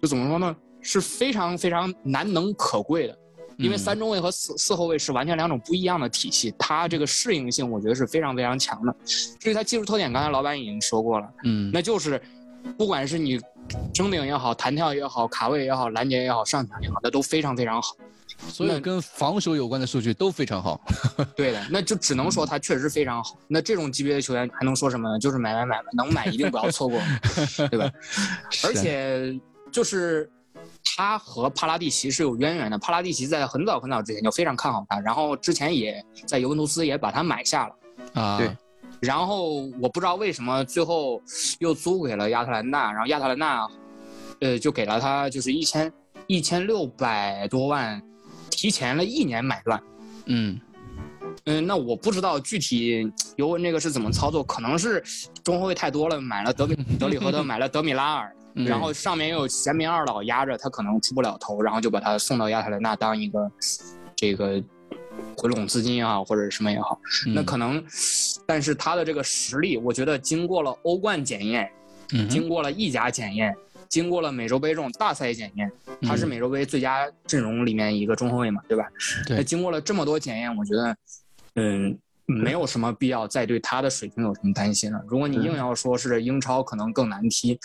就怎么说呢，是非常非常难能可贵的。因为嗯三中卫和四四后卫是完全两种不一样的体系，他这个适应性我觉得是非常非常强的。至于他技术特点，刚才老板已经说过了，嗯那就是不管是你争顶也好、弹跳也好、卡位也好、拦截也好、上抢也好，那都非常非常好。所以跟防守有关的数据都非常好。对的，那就只能说他确实非常好。那这种级别的球员还能说什么呢？就是买买买吧，能买一定不要错过，对吧？而且就是他和帕拉蒂奇是有渊源的。帕拉蒂奇在很早很早之前就非常看好他，然后之前也在尤文图斯也把他买下了。啊，对然后我不知道为什么最后又租给了亚特兰大，然后亚特兰大，呃，就给了他就是一千一千六百多万，提前了一年买断。嗯嗯，那我不知道具体尤文这个是怎么操作，可能是中后卫太多了，买了德米德里赫特，买了德米拉尔，嗯然后上面又有贤明二老压着，他可能出不了头，然后就把他送到亚特兰大当一个这个回笼资金也好，或者什么也好，那嗯。可能，但是他的这个实力，我觉得经过了欧冠检验，嗯经过了意甲检验，经过了美洲杯这种大赛检验，他是嗯。美洲杯最佳阵容里面一个中后卫嘛，对吧？对。那经过了这么多检验，我觉得，嗯，没有什么必要再对他的水平有什么担心了。如果你硬要说是英超可能更难踢，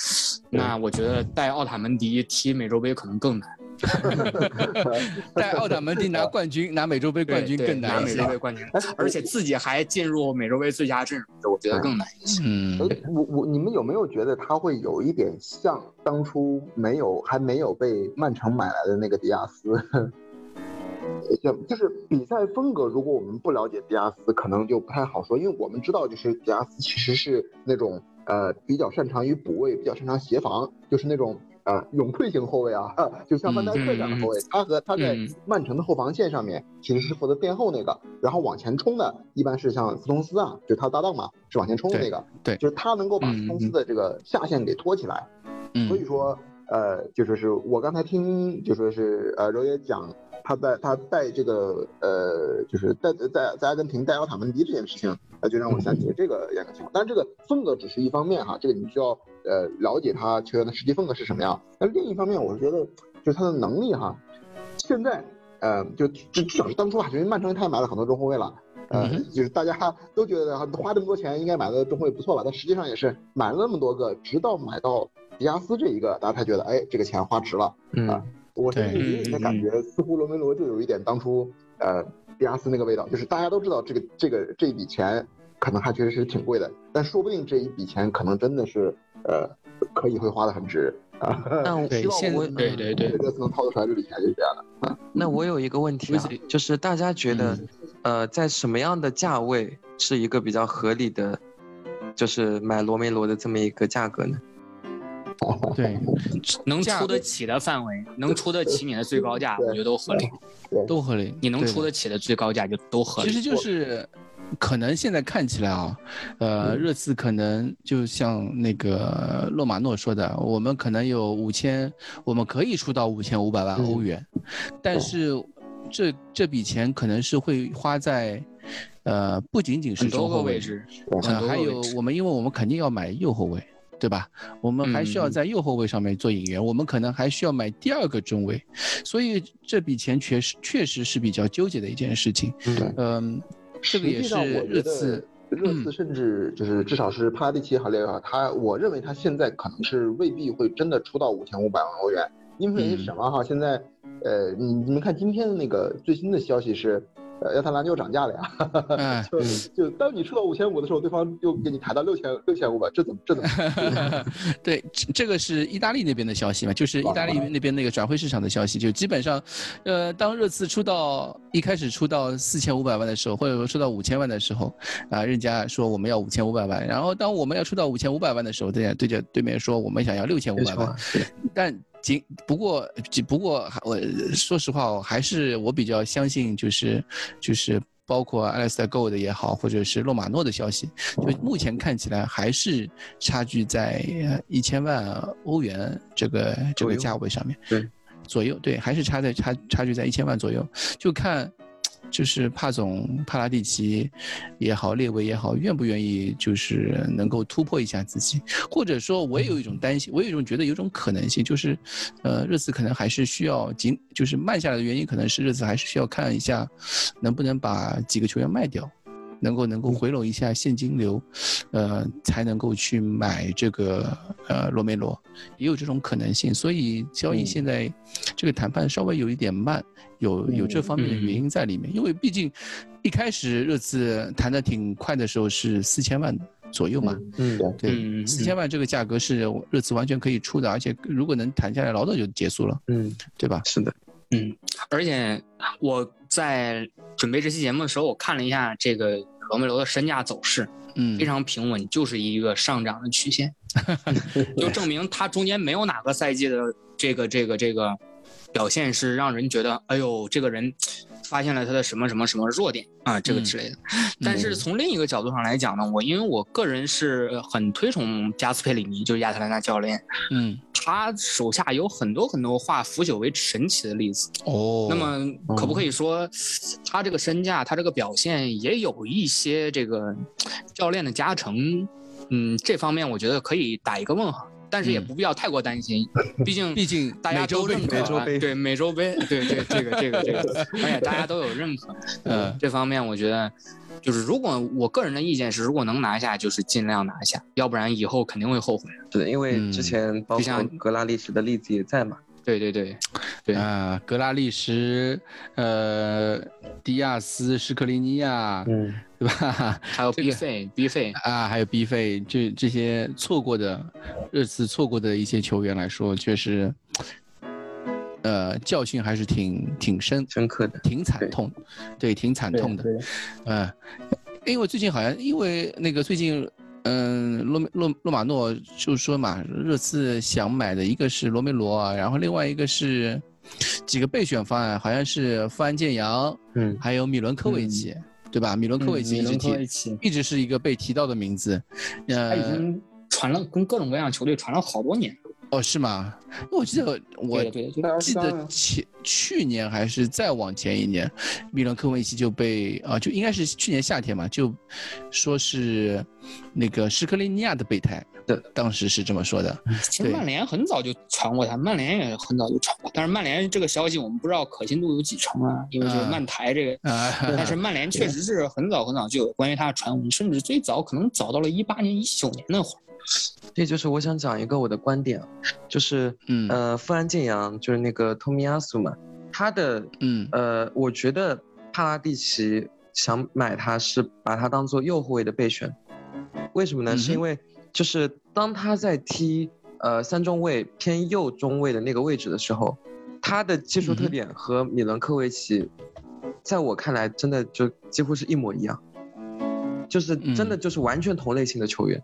那我觉得带奥塔门迪踢美洲杯可能更难，带奥塔门迪拿冠军、拿美洲杯冠军更难一些拿美洲。杯冠军，而且自己还进入美洲杯最佳阵容，我觉得更难一些。嗯哎，我我你们有没有觉得他会有一点像当初没有还没有被曼城买来的那个迪亚斯？就就是比赛风格，如果我们不了解迪亚斯，可能就不太好说，因为我们知道，就是迪亚斯其实是那种呃比较擅长于补位，比较擅长协防，就是那种呃永退型后卫啊，就像范戴克这样的后卫。他和他在嗯曼城的后防线上面其实是负责垫后那个，然后往前冲的一般是像斯通斯啊，就是他搭档嘛，是往前冲的那个。对对就是他能够把嗯斯通斯的这个下线给托起来。嗯所以说，呃，就说是我刚才听，就说是呃，柔爷讲他在他带这个呃，就是带在在阿根廷带奥塔门迪这件事情，呃，就让我想起了这个样的情况。但是这个风格只是一方面哈，这个你需要呃了解他球员的实际风格是什么样。那另一方面，我是觉得就是他的能力哈，现在呃，就至至少是当初啊，因为曼城他也买了很多中后卫了。呃，就是大家 都觉得花这么多钱应该买的中后卫不错吧，但实际上也是买了那么多个，直到买到迪亚斯这一个，大家才觉得，哎，这个钱花值了。嗯，我甚至对有点感觉，似乎罗梅罗就有一点当初呃迪亚斯那个味道，就是大家都知道这个这个这一笔钱可能还确实是挺贵的，但说不定这一笔钱可能真的是呃可以会花的很值啊。那我希望我对对对这次能掏得出来这笔钱就是这样的。那我有一个问题啊嗯，就是大家觉得，呃，在什么样的价位是一个比较合理的，就是买罗梅罗的这么一个价格呢？对，能出得起的范围，能出得起你的最高价，我觉得都合理。都合理。你能出得起的最高价就都合理。其实就是可能现在看起来啊，呃，热刺可能就像那个洛马诺说的，我们可能有五千，我们可以出到五千五百万欧元，但是这这笔钱可能是会花在，呃，不仅仅是中后卫个位置，呃，还有我们，因为我们肯定要买右后卫，对吧？我们还需要嗯在右后卫上面做引援，我们可能还需要买第二个中卫，所以这笔钱确实确实是比较纠结的一件事情。对嗯，这个也是实际上，我觉热刺得。热嗯刺甚至就是至少是帕拉蒂奇也好，列也好，他我认为他现在可能是未必会真的出到五千五百万欧元，因为嗯什么哈？现在呃，你你们看今天的那个最新的消息是，呃亚特兰就涨价了呀。嗯就就当你出到五千五的时候，对方又给你抬到六千六千五百，这怎么这怎么？对，这这个是意大利那边的消息嘛，就是意大利那边那个转会市场的消息，就基本上，呃，当热刺出到一开始出到四千五百万的时候，或者说出到五千万的时候，啊，人家说我们要五千五百万，然后当我们要出到五千五百万的时候，对着对着对面说我们想要六千五百万，但仅不过只不过还我说实话，我还是我比较相信就是就是。包括 Alistair Gold 也好，或者是洛马诺的消息，就目前看起来还是差距在一千万欧元这个这个价位上面，对，左右，对，还是差在差差距在一千万左右，就看。就是帕总、帕拉蒂奇也好，列维也好，愿不愿意就是能够突破一下自己，或者说，我也有一种担心，我有一种觉得有种可能性，就是，呃，热刺可能还是需要紧，就是慢下来的原因，可能是热刺还是需要看一下，能不能把几个球员卖掉。能够能够回笼一下现金流，呃，才能够去买这个呃罗梅罗，也有这种可能性。所以交易现在这个谈判稍微有一点慢，有有这方面的原因在里面。因为毕竟一开始热刺谈的挺快的时候是四千万左右嘛，嗯，对，四千万这个价格是热刺完全可以出的，而且如果能谈下来，老早就结束了，嗯，对吧？是的，嗯，而且我在准备这期节目的时候，我看了一下这个罗梅罗的身价走势，嗯，非常平稳，就是一个上涨的曲线，就证明他中间没有哪个赛季的这个这个这个表现是让人觉得，哎呦，这个人发现了他的什么什么什么弱点啊，这个之类的。但是从另一个角度上来讲呢，我因为我个人是很推崇加斯佩里尼，就是亚特兰大教练，嗯，他手下有很多很多化腐朽为神奇的例子。哦，那么可不可以说，他这个身价，他这个表现也有一些这个教练的加成？嗯，这方面我觉得可以打一个问号，但是也不必要太过担心，毕竟 毕竟大家都认可美洲杯对美洲杯，对对这个这个这个，而且大家都有认可。呃这方面我觉得，就是如果我个人的意见是，如果能拿下，就是尽量拿下，要不然以后肯定会后悔。对，因为嗯之前包括就像格拉利什的例子也在嘛，对对对，对啊，格拉利什，呃，迪亚斯、施克林尼亚，嗯，对吧？还有这 B 个费 B 费，啊，还有 B 费，这这些错过的热刺错过的一些球员来说，确实，呃，教训还是挺挺深、深刻的，挺惨痛，对，挺惨痛的。嗯，因为最近好像因为那个最近，嗯，洛洛洛马诺就说嘛，热刺想买的一个是罗梅罗啊，然后另外一个是几个备选方案，好像是富安健洋，嗯，还有米伦科维奇，对吧？米伦科维奇一直提，奇，一直是一个被提到的名字。他已呃，经传了跟各种各样球队传了好多年。哦，是吗？我记得我记得前去年还是再往前一年，米伦科维奇就被啊，就应该是去年夏天嘛，就说是那个施克利尼亚的备胎，对，当时是这么说的。其实曼联很早就传过他，曼联也很早就传过，但是曼联这个消息我们不知道可信度有几成啊，因为这个啊曼台这个。啊，但是曼联确实是很早很早就有关于他的传闻，甚至最早可能早到了一八年、一九年那会儿。这就是我想讲一个我的观点啊，就是嗯。呃，富安健洋就是那个托米亚苏嘛，他的嗯。呃，我觉得帕拉蒂奇想买他是把他当做右后卫的备选，为什么呢？嗯是因为就是当他在踢呃三中卫偏右中卫的那个位置的时候，他的技术特点和米伦科维奇，在我看来真的就几乎是一模一样，就是真的嗯。就是完全同类型的球员。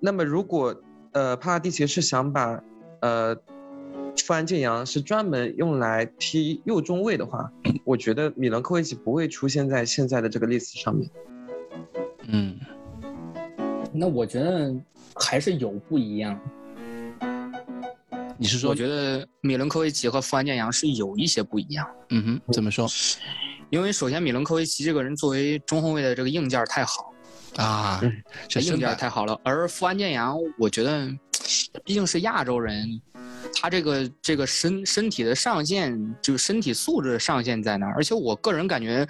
那么如果呃帕拉蒂奇是想把呃富安健洋是专门用来踢右中卫的话，我觉得米伦科维奇不会出现在现在的这个 list 上面。嗯那我觉得还是有不一样。你是说我觉得米伦科维奇和富安健洋是有一些不一样，嗯哼怎么说因为首先米伦科维奇这个人作为中后卫的这个硬件太好，啊？这硬件太好了，而富安健洋，我觉得毕竟是亚洲人，他这个这个身身体的上限，就是身体素质上限在哪儿？而且我个人感觉，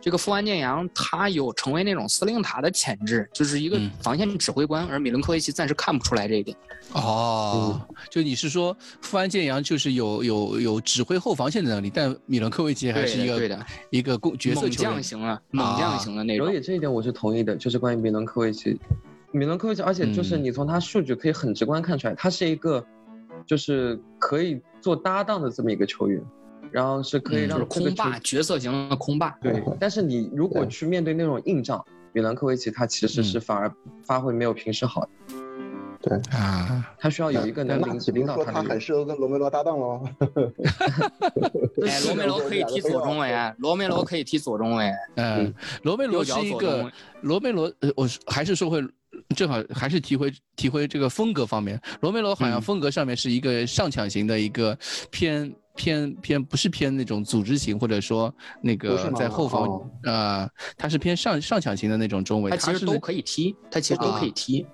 这个富安健洋他有成为那种司令塔的潜质，就是一个嗯防线指挥官，而米伦科维奇暂时看不出来这一点。哦，就你是说富安健洋就是有有有指挥后防线的能力，但米伦科维奇还是一个对的对的一个攻角色猛球员将型啊，猛将型的那种所以这一点我是同意的，就是关于米伦科维奇，米伦科维奇，而且就是嗯你从他数据可以很直观看出来，他是一个就是可以做搭档的这么一个球员，然后是可以嗯就是让空霸，角色型的空霸。对，但是你如果去面对那种硬仗，米兰科维奇他其实是嗯反而发挥没有平时好对，啊，他需要有一个能领领导他的。说他很适合跟罗梅罗搭档喽？哎，罗梅罗可以踢左中卫啊，罗梅罗可以踢左中卫。嗯，罗梅罗是一个罗梅罗，呃，我还是说回，正好还是体会体会这个风格方面，罗梅罗好像嗯。风格上面是一个上抢型的一个偏偏偏不是偏那种组织型，或者说那个在后防哦。啊，他是偏上上抢型的那种中卫，他其实都可以踢，他其实都可以踢，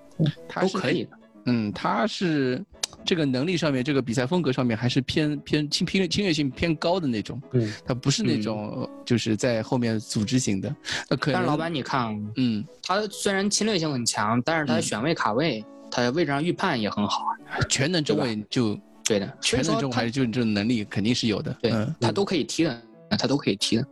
他是都可以的。嗯，他是这个能力上面，这个比赛风格上面还是偏偏侵侵略侵略性偏高的那种，嗯，他不是那嗯种呃就是在后面组织型的，那可能但是老板，你看啊，嗯，他虽然侵略性很强，但是他嗯选位卡位，他位置上预判也很好。啊。全能中对吧？卫就对的，全能中卫还是就这种能力肯定是有的，对嗯，他都可以踢的，他都可以踢的。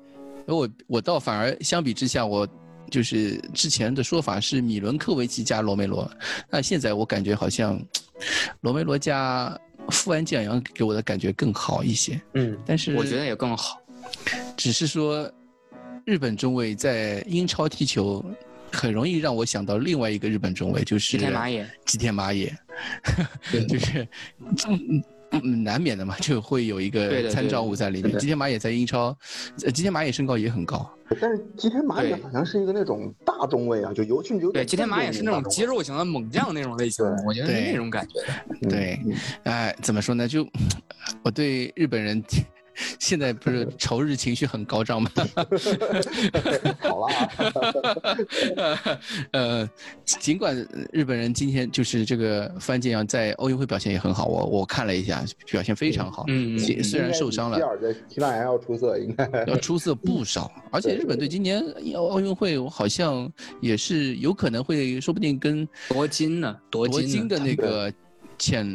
而我我倒反而相比之下，我就是之前的说法是米伦科维奇加罗梅罗，那现在我感觉好像 罗梅罗加富安健洋给我的感觉更好一些，嗯，但是我觉得也更好。只是说日本中卫在英超踢球。很容易让我想到另外一个日本中卫，就是吉田麻也，吉田麻也，对就是嗯嗯难免的嘛，就会有一个参照物在里面。吉田麻也在英超，呃吉田麻也身高也很高，但是吉田麻也好像是一个那种大中卫啊，就游训就有对，点吉田麻也是那种肌肉型的猛将那种类型我觉得是那种感觉。对。嗯。哎，怎么说呢？就 我对日本人现在不是 仇日情绪很高涨吗？好了啊，呃，尽管日本人今天就是这个范建阳在奥运会表现也很好，我我看了一下，表现非常好。嗯嗯虽虽然受伤了应，该比希尔的希腊要出色，应该要出色不少。而且日本队今年奥运会好像也是有可能会，说不定跟夺金呢，夺金的那个前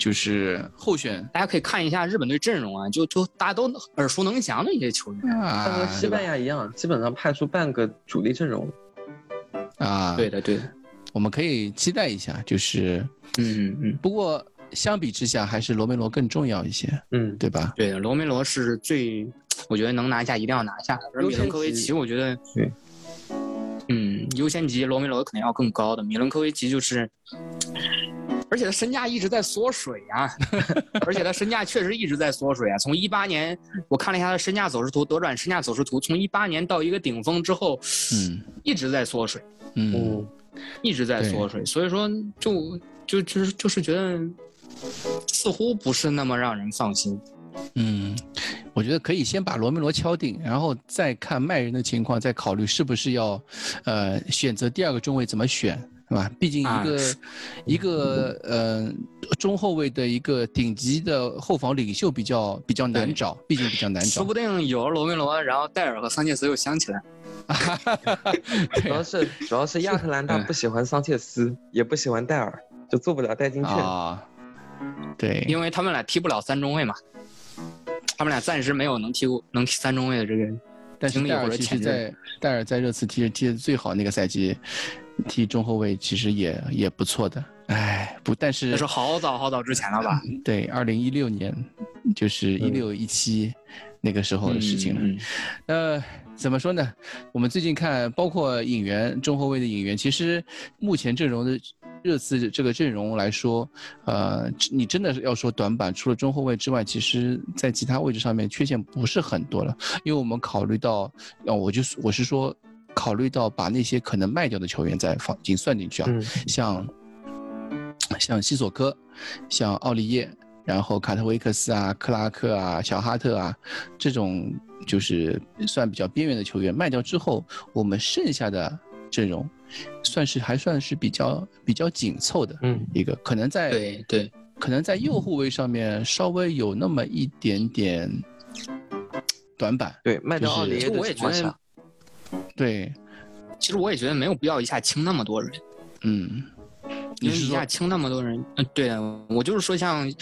就是候选大家可以看一下日本队阵容啊，就就大家都耳熟能详的一些球员。啊和啊西班牙一样，基本上派出半个主力阵容。啊，对的，对的。我们可以期待一下。就是嗯嗯嗯，不过相比之下，还是罗梅罗更重要一些，嗯，对吧？对，罗梅罗是最，我觉得能拿下一定要拿下的。而米伦科维奇，我觉得，对，嗯，优先级罗梅罗肯定要更高的。米伦科维奇就是，而且他身价一直在缩水啊，而且他身价确实一直在缩水啊。从一八年我看了一下他身价走势图，德转身价走势图，从一八年到一个顶峰之后，嗯一直在缩水，嗯嗯，一直在缩水。所以说就，就就是就是觉得，似乎不是那么让人放心。嗯，我觉得可以先把罗梅罗敲定，然后再看卖人的情况，再考虑是不是要，呃，选择第二个中卫怎么选，是吧？毕竟一个、啊一个呃中后卫的一个顶级的后防领袖比较比较难找，毕竟比较难找说不。定有了罗梅罗，然后戴尔和桑切斯又想起来。主要是主要是亚特兰大嗯不喜欢桑切斯，也不喜欢戴尔，就做不了代金券。啊，对，因为他们俩踢不了三中卫嘛，他们俩暂时没有能踢过能踢三中卫的这个人但是戴尔其实。在戴尔在热刺踢踢的最好那个赛季，踢中后卫其实也也不错的。哎，不，但是那是好早好早之前了吧？对，二零一六年，就是一六一七那个时候的事情了。嗯呃，怎么说呢？我们最近看，包括引援中后卫的引援，其实目前阵容的热刺这个阵容来说，呃，你真的是要说短板，除了中后卫之外，其实在其他位置上面缺陷不是很多了。因为我们考虑到，呃，我就我是说，考虑到把那些可能卖掉的球员再放进算进去啊，嗯，像像西索科，像奥利耶，然后卡特维克斯啊、克拉克啊、小哈特啊，这种就是算比较边缘的球员卖掉之后，我们剩下的阵容，算是还算是比较比较紧凑的嗯一个，可能在对对，可能在右后卫上面稍微有那么一点点短板。对，卖掉奥利耶我也觉得情况下，，对，其实我也觉得没有必要一下清那么多人，嗯，你因为是一下清那么多人，嗯，对的，我就是说像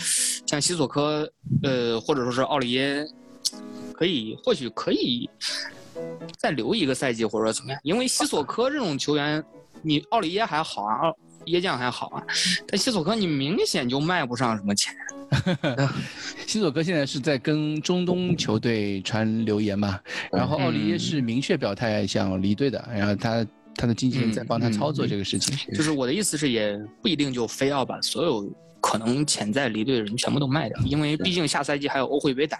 像西索科，呃，或者说是奥利耶，可以或许可以再留一个赛季或者说怎么样，因为西索科这种球员，你奥利耶还好啊，奥耶将还好啊，但西索科你明显就卖不上什么钱。西索科现在是在跟中东球队传留言嘛，然后奥利耶是明确表态想离队的，然后他他的经纪人在帮他操作这个事情。就是我的意思是，也不一定就非要把所有可能潜在离队的人全部都卖掉，因为毕竟下赛季还有欧会杯打，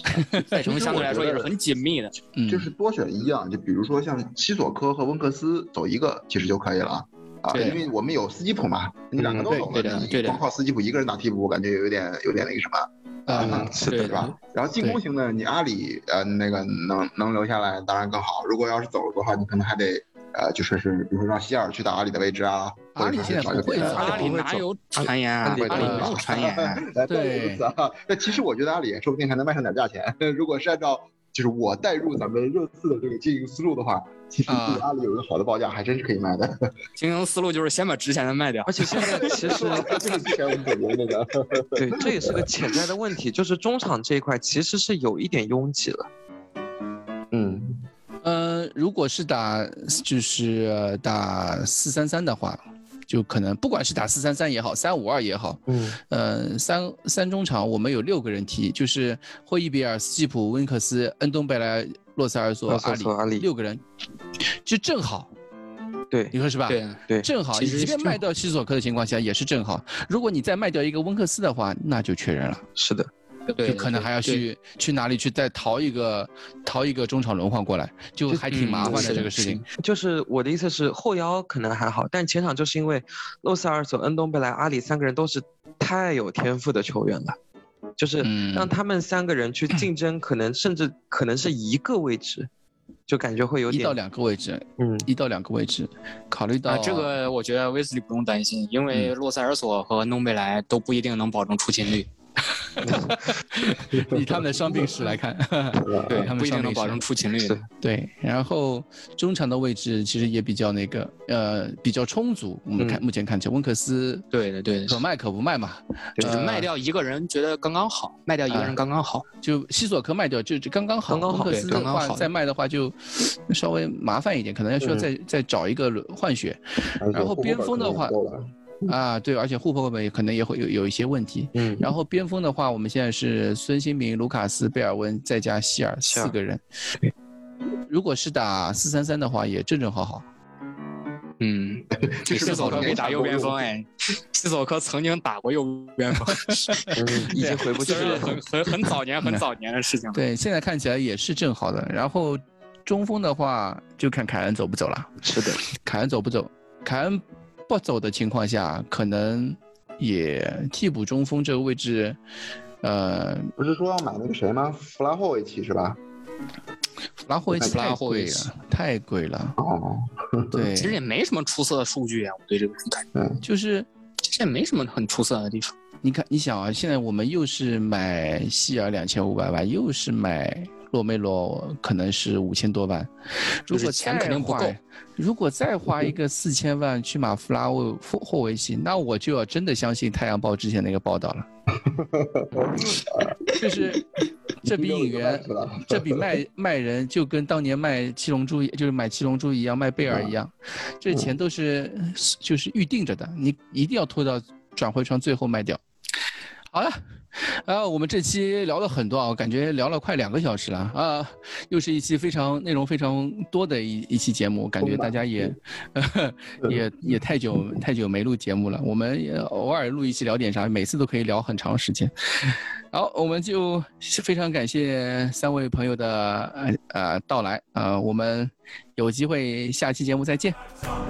赛程相对来说也是很紧密的。嗯，就是多选一样，就比如说像西索科和温克斯走一个其实就可以了啊，对因为我们有斯基普嘛，你两个都嗯走了，你对对光靠斯基普一个人打替补，我感觉有点有点那个什么。啊，是的对对吧？然后进攻型的，你阿里呃那个能能留下来，当然更好。如果要是走了的话，你可能还得呃就说是，比如说让希尔去打阿里的位置啊，或者说阿里现在是找一个别的不会阿里哪有传言啊？阿里没有传言 对如此啊。那其实我觉得阿里说不定还能卖上点价钱。如果是按照就是我带入咱们热刺的这个经营思路的话，其实啊对阿里有一个好的报价，还真是可以卖的。经营思路就是先把值钱的卖掉而。且现在 其实这个之前我们总结那个，对，这也是个潜在的问题，就是中场这一块其实是有一点拥挤了。嗯，呃，如果是打就是呃打四三三的话，就可能不管是打四三三也好，三五二也好，嗯，呃，三三中场我们有六个人踢，就是霍伊比尔、斯基普、温克斯、恩东贝莱、洛塞尔索、阿尔索阿里六个人，就正好，对你说是吧？对，对，正好，其实你即便卖掉西索科的情况下也是正好。如果你再卖掉一个温克斯的话，那就缺人了，是的，对，就可能还要去去哪里去再淘一个淘一个中场轮换过来，就还挺麻烦的这个事情。就是我的意思是后腰可能还好，但前场就是因为洛塞尔索、恩东贝莱、阿里三个人都是太有天赋的球员了，就是嗯。让他们三个人去竞争，可能甚至可能是一个位置，就感觉会有点一到两个位置，嗯一到两个位置，考虑到、啊，这个我觉得威斯利不用担心，因为洛塞尔索和诺贝莱都不一定能保证出勤率，以他们的伤病史来看，对他们不一定伤病能保证出勤率的。对，然后中场的位置其实也比较那个，呃，比较充足。我们看、嗯目前看起来，温克斯对的，对的，可卖可不卖嘛，呃就是卖掉一个人，觉得刚刚好，卖掉一个人刚刚好。就西索科卖掉就就刚刚好，刚刚好温克斯的对刚刚好。话再卖的话就稍微麻烦一点，可能要需要再、再找一个轮换血。然后边锋的话啊，对，而且户口本可能也会有有一些问题。嗯，然后边锋的话，我们现在是孙兴民、卢卡斯、贝尔温再加希尔四个人。如果是打四三三的话，也正正好好。嗯，这索科可以个好的打右边锋哎，西索科曾经打过右边锋，嗯已经回不去了。很很很早年很早年的事情了。对，现在看起来也是正好的。然后中锋的话，就看凯恩走不走了。是的，凯恩走不走？凯恩不走的情况下，可能也替补中锋这个位置，呃，不是说要买那个谁吗？弗拉霍维奇是吧？弗拉霍维奇弗拉太贵霍维奇了，太贵了。哦，对，其实也没什么出色的数据啊，我对这个感觉，就是其实也没什么很出色的地方。你看，你想啊，现在我们又是买希尔两千五百万，又是买洛梅罗，可能是五千多万。如果钱再肯定不花够如果再花一个四千万去买弗拉沃霍霍维奇，那我就要真的相信《太阳报》之前那个报道了，就是这笔引援，这笔卖卖人就跟当年卖七龙珠，就是买七龙珠一样，卖贝尔一样，这钱都是就是预定着的，你一定要拖到转会窗最后卖掉。好了，啊，我们这期聊了很多啊，我感觉聊了快两个小时了啊，又是一期非常内容非常多的一一期节目，感觉大家也 也也太久太久没录节目了，我们也偶尔录一期聊点啥，每次都可以聊很长时间。好，我们就非常感谢三位朋友的呃呃到来啊、呃，我们有机会下期节目再见，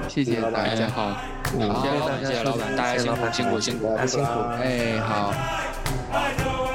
谢谢大哎，家。好，嗯，谢谢老板，谢谢老板，大家辛苦辛苦辛苦。大家辛苦。哎，好。I know.